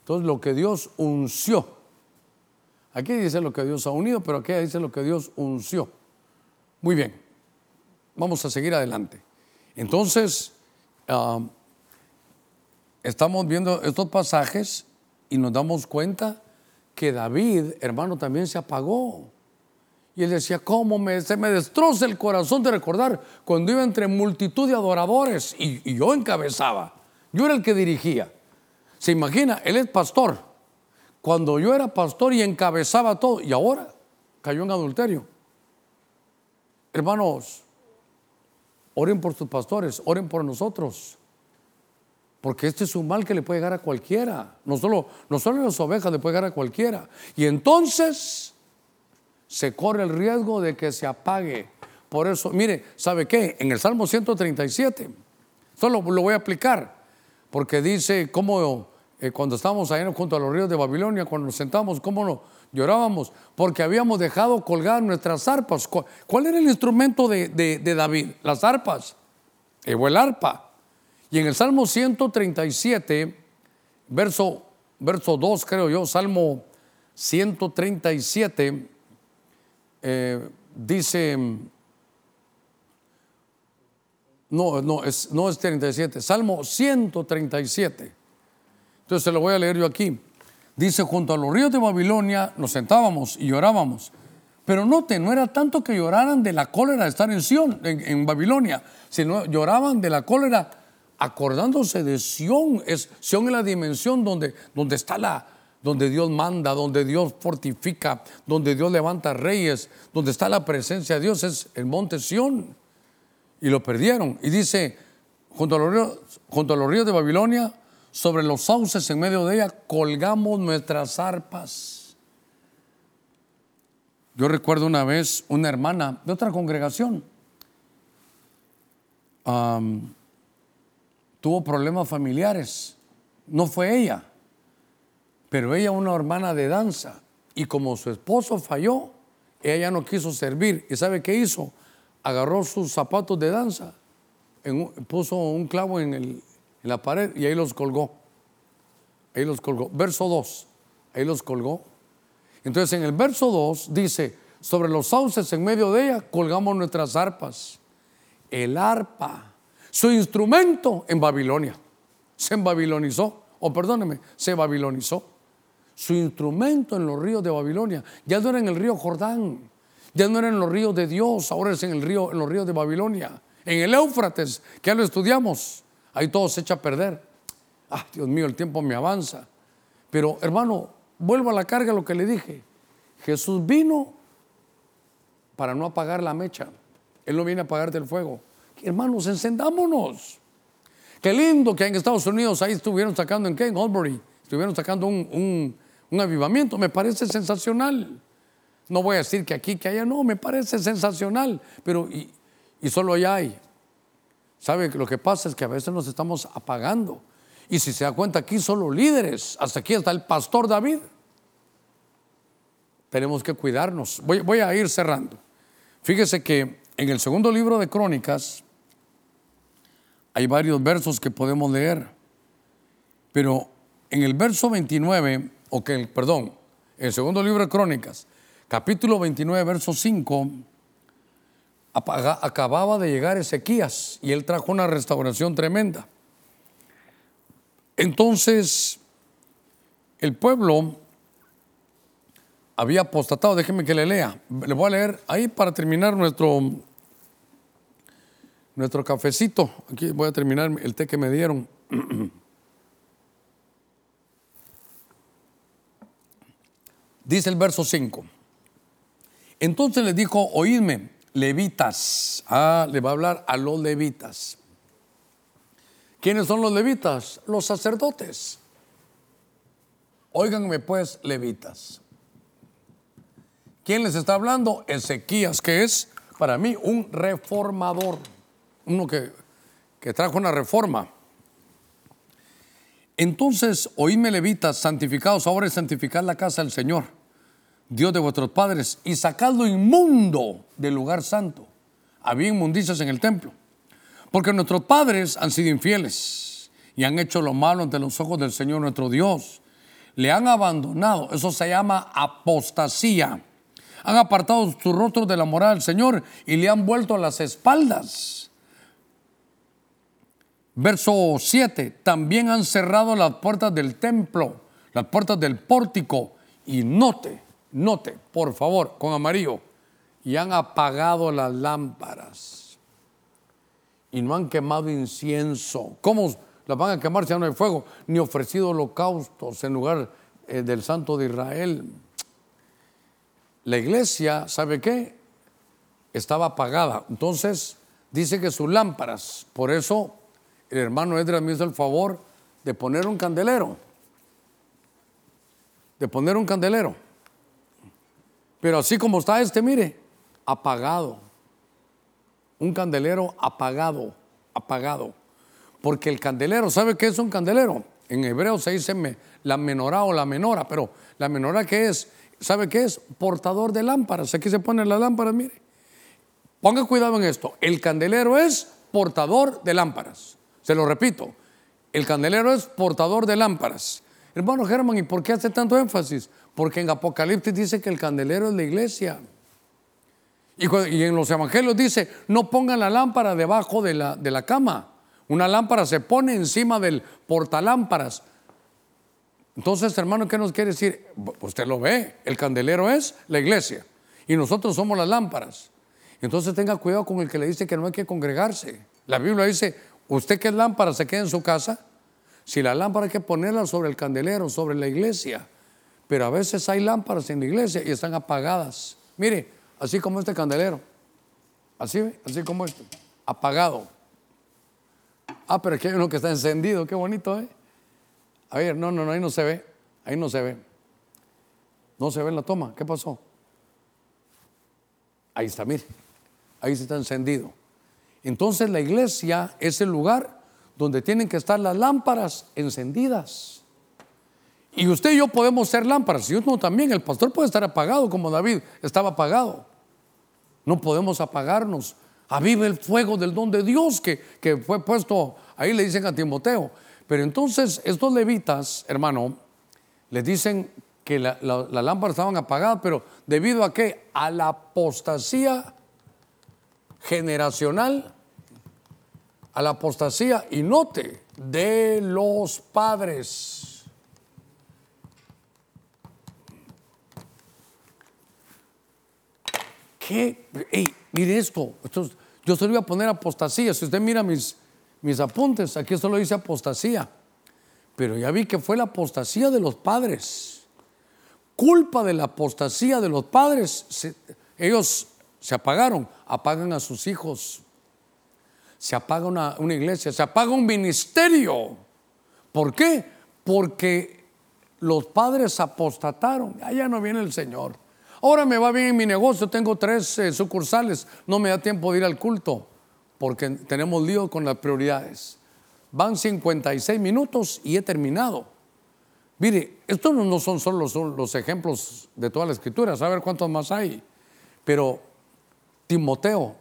Entonces lo que Dios unció. Aquí dice lo que Dios ha unido, pero aquí dice lo que Dios unció. Muy bien, vamos a seguir adelante. Entonces, ah, estamos viendo estos pasajes y nos damos cuenta que David, hermano, también se apagó. Y él decía, ¿cómo me, se me destroza el corazón de recordar cuando iba entre multitud de adoradores y, yo encabezaba? Yo era el que dirigía. ¿Se imagina? Él es pastor. Cuando yo era pastor y encabezaba todo, y ahora cayó en adulterio. Hermanos, oren por sus pastores, oren por nosotros. Porque este es un mal que le puede llegar a cualquiera. No solo, no solo las ovejas le puede llegar a cualquiera. Y entonces se corre el riesgo de que se apague. Por eso, mire, ¿sabe qué? En el Salmo 137, solo lo voy a aplicar, porque dice cómo eh, cuando estábamos ahí junto a los ríos de Babilonia, cuando nos sentamos, cómo nos llorábamos, porque habíamos dejado colgar nuestras arpas. ¿Cuál era el instrumento de, David? Las arpas, o el arpa. Y en el Salmo 137, verso, verso 2, creo yo, Salmo 137, eh, dice, no, no es, no es 37, Salmo 137. Entonces se lo voy a leer yo aquí. Dice, junto a los ríos de Babilonia nos sentábamos y llorábamos. Pero note, no era tanto que lloraran de la cólera de estar en Sion, en, Babilonia, sino lloraban de la cólera acordándose de Sion. Es, Sion es la dimensión donde, donde está la, donde Dios manda, donde Dios fortifica, donde Dios levanta reyes, donde está la presencia de Dios, es el monte Sión. Y lo perdieron. Y dice, junto a los ríos, junto a los ríos de Babilonia, sobre los sauces en medio de ella, colgamos nuestras arpas. Yo recuerdo una vez una hermana de otra congregación. tuvo problemas familiares. No fue ella pero ella una hermana de danza y como su esposo falló, ella no quiso servir. ¿Y sabe qué hizo? Agarró sus zapatos de danza, puso un clavo en, en la pared y ahí los colgó. Ahí los colgó. Verso 2, ahí los colgó. Entonces en el verso 2 dice, sobre los sauces en medio de ella colgamos nuestras arpas. El arpa, su instrumento en Babilonia, se babilonizó, o perdóneme, se babilonizó su instrumento en los ríos de Babilonia. Ya no era en el río Jordán, ya no era en los ríos de Dios, ahora es en, el río, en los ríos de Babilonia. En el Éufrates, que ya lo estudiamos, ahí todo se echa a perder. Ah, Dios mío, el tiempo me avanza. Pero hermano, vuelvo a la carga lo que le dije. Jesús vino para no apagar la mecha. Él no viene a apagarte el fuego. Hermanos, encendámonos. Qué lindo que en Estados Unidos ahí estuvieron sacando en qué, en Albury, estuvieron sacando un, un avivamiento. Me parece sensacional. No voy a decir que aquí, que allá, no, me parece sensacional. Pero, y, solo allá hay. ¿Sabe? Lo que pasa es que a veces nos estamos apagando. Y si se da cuenta, aquí solo líderes. Hasta aquí está el pastor David. Tenemos que cuidarnos. Voy a ir cerrando. Fíjese que en el segundo libro de Crónicas hay varios versos que podemos leer. Pero en el verso 29, o que, perdón, en el segundo libro de Crónicas, capítulo 29, verso 5, acababa de llegar Ezequías y él trajo una restauración tremenda. Entonces, el pueblo había apostatado, déjeme que le lea, le voy a leer ahí para terminar nuestro, nuestro cafecito, aquí voy a terminar el té que me dieron. Dice el verso 5. Entonces le dijo, oídme, levitas. Ah, le va a hablar a los levitas. ¿Quiénes son los levitas? Los sacerdotes. Óiganme pues, levitas. ¿Quién les está hablando? Ezequías, que es para mí un reformador, uno que, que trajo una reforma. Entonces, oídme levitas, santificados, ahora es santificar la casa del Señor Dios de vuestros padres, y sacadlo inmundo del lugar santo. Había inmundicias en el templo. Porque nuestros padres han sido infieles y han hecho lo malo ante los ojos del Señor nuestro Dios. Le han abandonado. Eso se llama apostasía. Han apartado su rostro de la moral del Señor y le han vuelto las espaldas. Verso 7. También han cerrado las puertas del templo, las puertas del pórtico. Y note, Note, por favor, con amarillo, y han apagado las lámparas y no han quemado incienso. ¿Cómo las van a quemar si no hay fuego? Ni ofrecido holocaustos en lugar eh, del Santo de Israel. La iglesia, ¿sabe qué? Estaba apagada. Entonces, dice que sus lámparas, por eso el hermano Edras me hizo el favor de poner un candelero. De poner un candelero. Pero así como está este, mire, apagado. Un candelero apagado, apagado. Porque el candelero, ¿sabe qué es un candelero? En hebreo se dice la menorá o la menora, pero la menora qué es, ¿sabe qué es? Portador de lámparas. Aquí se ponen las lámparas, mire. Ponga cuidado en esto. El candelero es portador de lámparas. Se lo repito. El candelero es portador de lámparas. Hermano Germán, ¿y por qué hace tanto énfasis? Porque en Apocalipsis dice que el candelero es la iglesia. Y, en los evangelios dice, no pongan la lámpara debajo de la, de la cama. Una lámpara se pone encima del portalámparas. Entonces, hermano, ¿qué nos quiere decir? Usted lo ve, el candelero es la iglesia y nosotros somos las lámparas. Entonces tenga cuidado con el que le dice que no hay que congregarse. La Biblia dice, usted que es lámpara se queda en su casa. Si la lámpara hay que ponerla sobre el candelero, sobre la iglesia. Pero a veces hay lámparas en la iglesia y están apagadas. Mire, así como este candelero. Así, así como este. Apagado. Ah, pero aquí hay uno que está encendido. Qué bonito, ¿eh? A ver, no, no, no, ahí no se ve. Ahí no se ve. No se ve en la toma. ¿Qué pasó? Ahí está, mire. Ahí se está encendido. Entonces la iglesia es el lugar donde tienen que estar las lámparas encendidas. Y usted y yo podemos ser lámparas, y uno también, el pastor puede estar apagado como David estaba apagado. No podemos apagarnos. Avive el fuego del don de Dios que, que fue puesto, ahí le dicen a Timoteo. Pero entonces estos levitas, hermano, le dicen que las la, lámparas estaban apagadas, pero debido a qué? A la apostasía generacional, a la apostasía, y note, de los padres. ¿Qué? mire esto. yo se lo iba a poner apostasía. Si usted mira mis, mis apuntes, aquí solo dice apostasía. Pero ya vi que fue la apostasía de los padres. Culpa de la apostasía de los padres. ellos se apagaron, apagan a sus hijos. Se apaga una, iglesia, se apaga un ministerio. ¿Por qué? Porque los padres apostataron, allá no viene el Señor. Ahora me va bien en mi negocio, tengo tres eh, sucursales, no me da tiempo de ir al culto, porque tenemos lío con las prioridades. Van 56 minutos y he terminado. Mire, estos no son solo los, los ejemplos de toda la escritura, a ver cuántos más hay. Pero Timoteo,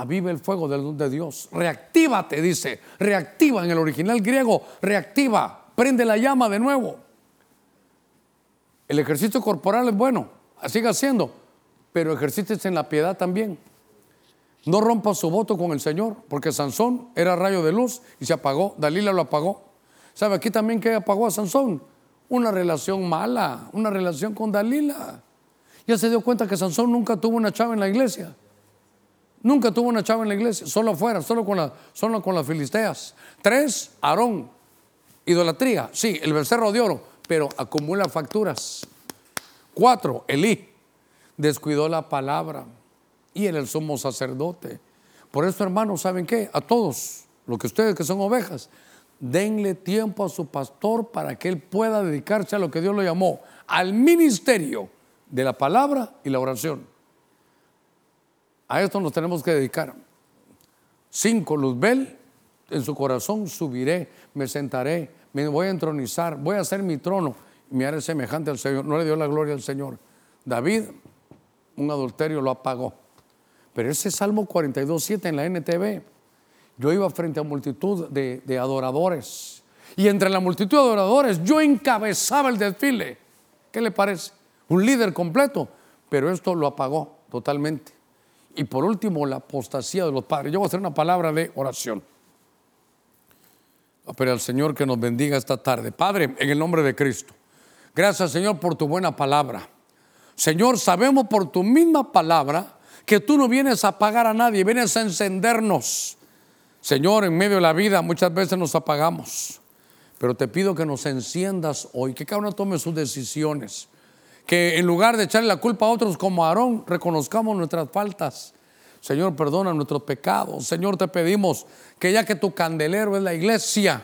aviva el fuego del de Dios. Reactívate, dice. Reactiva en el original griego. Reactiva. Prende la llama de nuevo. El ejercicio corporal es bueno. Siga haciendo. Pero ejercítese en la piedad también. No rompa su voto con el Señor. Porque Sansón era rayo de luz y se apagó. Dalila lo apagó. ¿Sabe aquí también que apagó a Sansón? Una relación mala. Una relación con Dalila. Ya se dio cuenta que Sansón nunca tuvo una chava en la iglesia. Nunca tuvo una chava en la iglesia, solo afuera, solo con, la, solo con las filisteas. Tres, Aarón, idolatría, sí, el becerro de oro, pero acumula facturas. Cuatro, Elí, descuidó la palabra y era el sumo sacerdote. Por eso, hermanos, ¿saben qué? A todos, los que ustedes que son ovejas, denle tiempo a su pastor para que él pueda dedicarse a lo que Dios lo llamó, al ministerio de la palabra y la oración. A esto nos tenemos que dedicar. Cinco, Luzbel, en su corazón subiré, me sentaré, me voy a entronizar, voy a hacer mi trono me haré semejante al Señor. No le dio la gloria al Señor. David, un adulterio lo apagó. Pero ese Salmo 42, 7 en la NTV, yo iba frente a multitud de, de adoradores. Y entre la multitud de adoradores yo encabezaba el desfile. ¿Qué le parece? Un líder completo. Pero esto lo apagó totalmente. Y por último, la apostasía de los padres. Yo voy a hacer una palabra de oración. Pero al Señor que nos bendiga esta tarde. Padre, en el nombre de Cristo. Gracias, Señor, por tu buena palabra. Señor, sabemos por tu misma palabra que tú no vienes a apagar a nadie, vienes a encendernos. Señor, en medio de la vida muchas veces nos apagamos. Pero te pido que nos enciendas hoy, que cada uno tome sus decisiones que en lugar de echarle la culpa a otros como Aarón, reconozcamos nuestras faltas. Señor, perdona nuestros pecados. Señor, te pedimos que ya que tu candelero es la iglesia,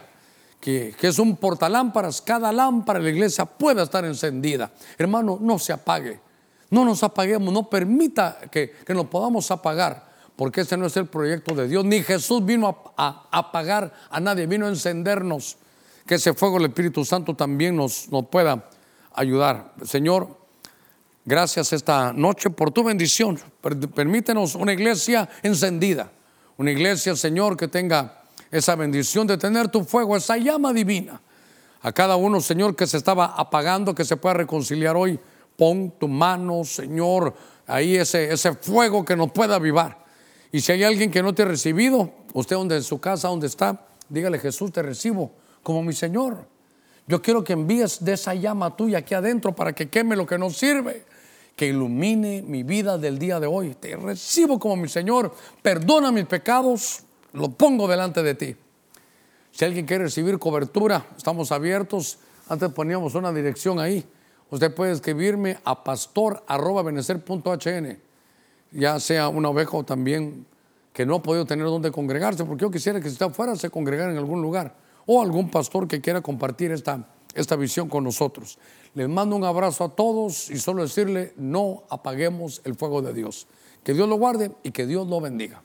que, es un portalámparas, cada lámpara de la iglesia pueda estar encendida. Hermano, no se apague. No nos apaguemos, no permita que, que nos podamos apagar, porque ese no es el proyecto de Dios. Ni Jesús vino a, apagar a nadie, vino a encendernos. Que ese fuego del Espíritu Santo también nos, nos pueda ayudar. Señor, gracias esta noche por tu bendición. Permítenos una iglesia encendida, una iglesia, Señor, que tenga esa bendición de tener tu fuego, esa llama divina. A cada uno, Señor, que se estaba apagando, que se pueda reconciliar hoy, pon tu mano, Señor, ahí ese, ese fuego que nos pueda avivar. Y si hay alguien que no te ha recibido, usted donde en su casa, donde está, dígale Jesús, te recibo como mi Señor. Yo quiero que envíes de esa llama tuya aquí adentro para que queme lo que no sirve, que ilumine mi vida del día de hoy. Te recibo como mi Señor, perdona mis pecados, lo pongo delante de ti. Si alguien quiere recibir cobertura, estamos abiertos. Antes poníamos una dirección ahí. Usted puede escribirme a pastor.benecer.hn, ya sea una oveja o también que no ha podido tener donde congregarse, porque yo quisiera que si está afuera se congregara en algún lugar o algún pastor que quiera compartir esta, esta visión con nosotros. Les mando un abrazo a todos y solo decirle, no apaguemos el fuego de Dios. Que Dios lo guarde y que Dios lo bendiga.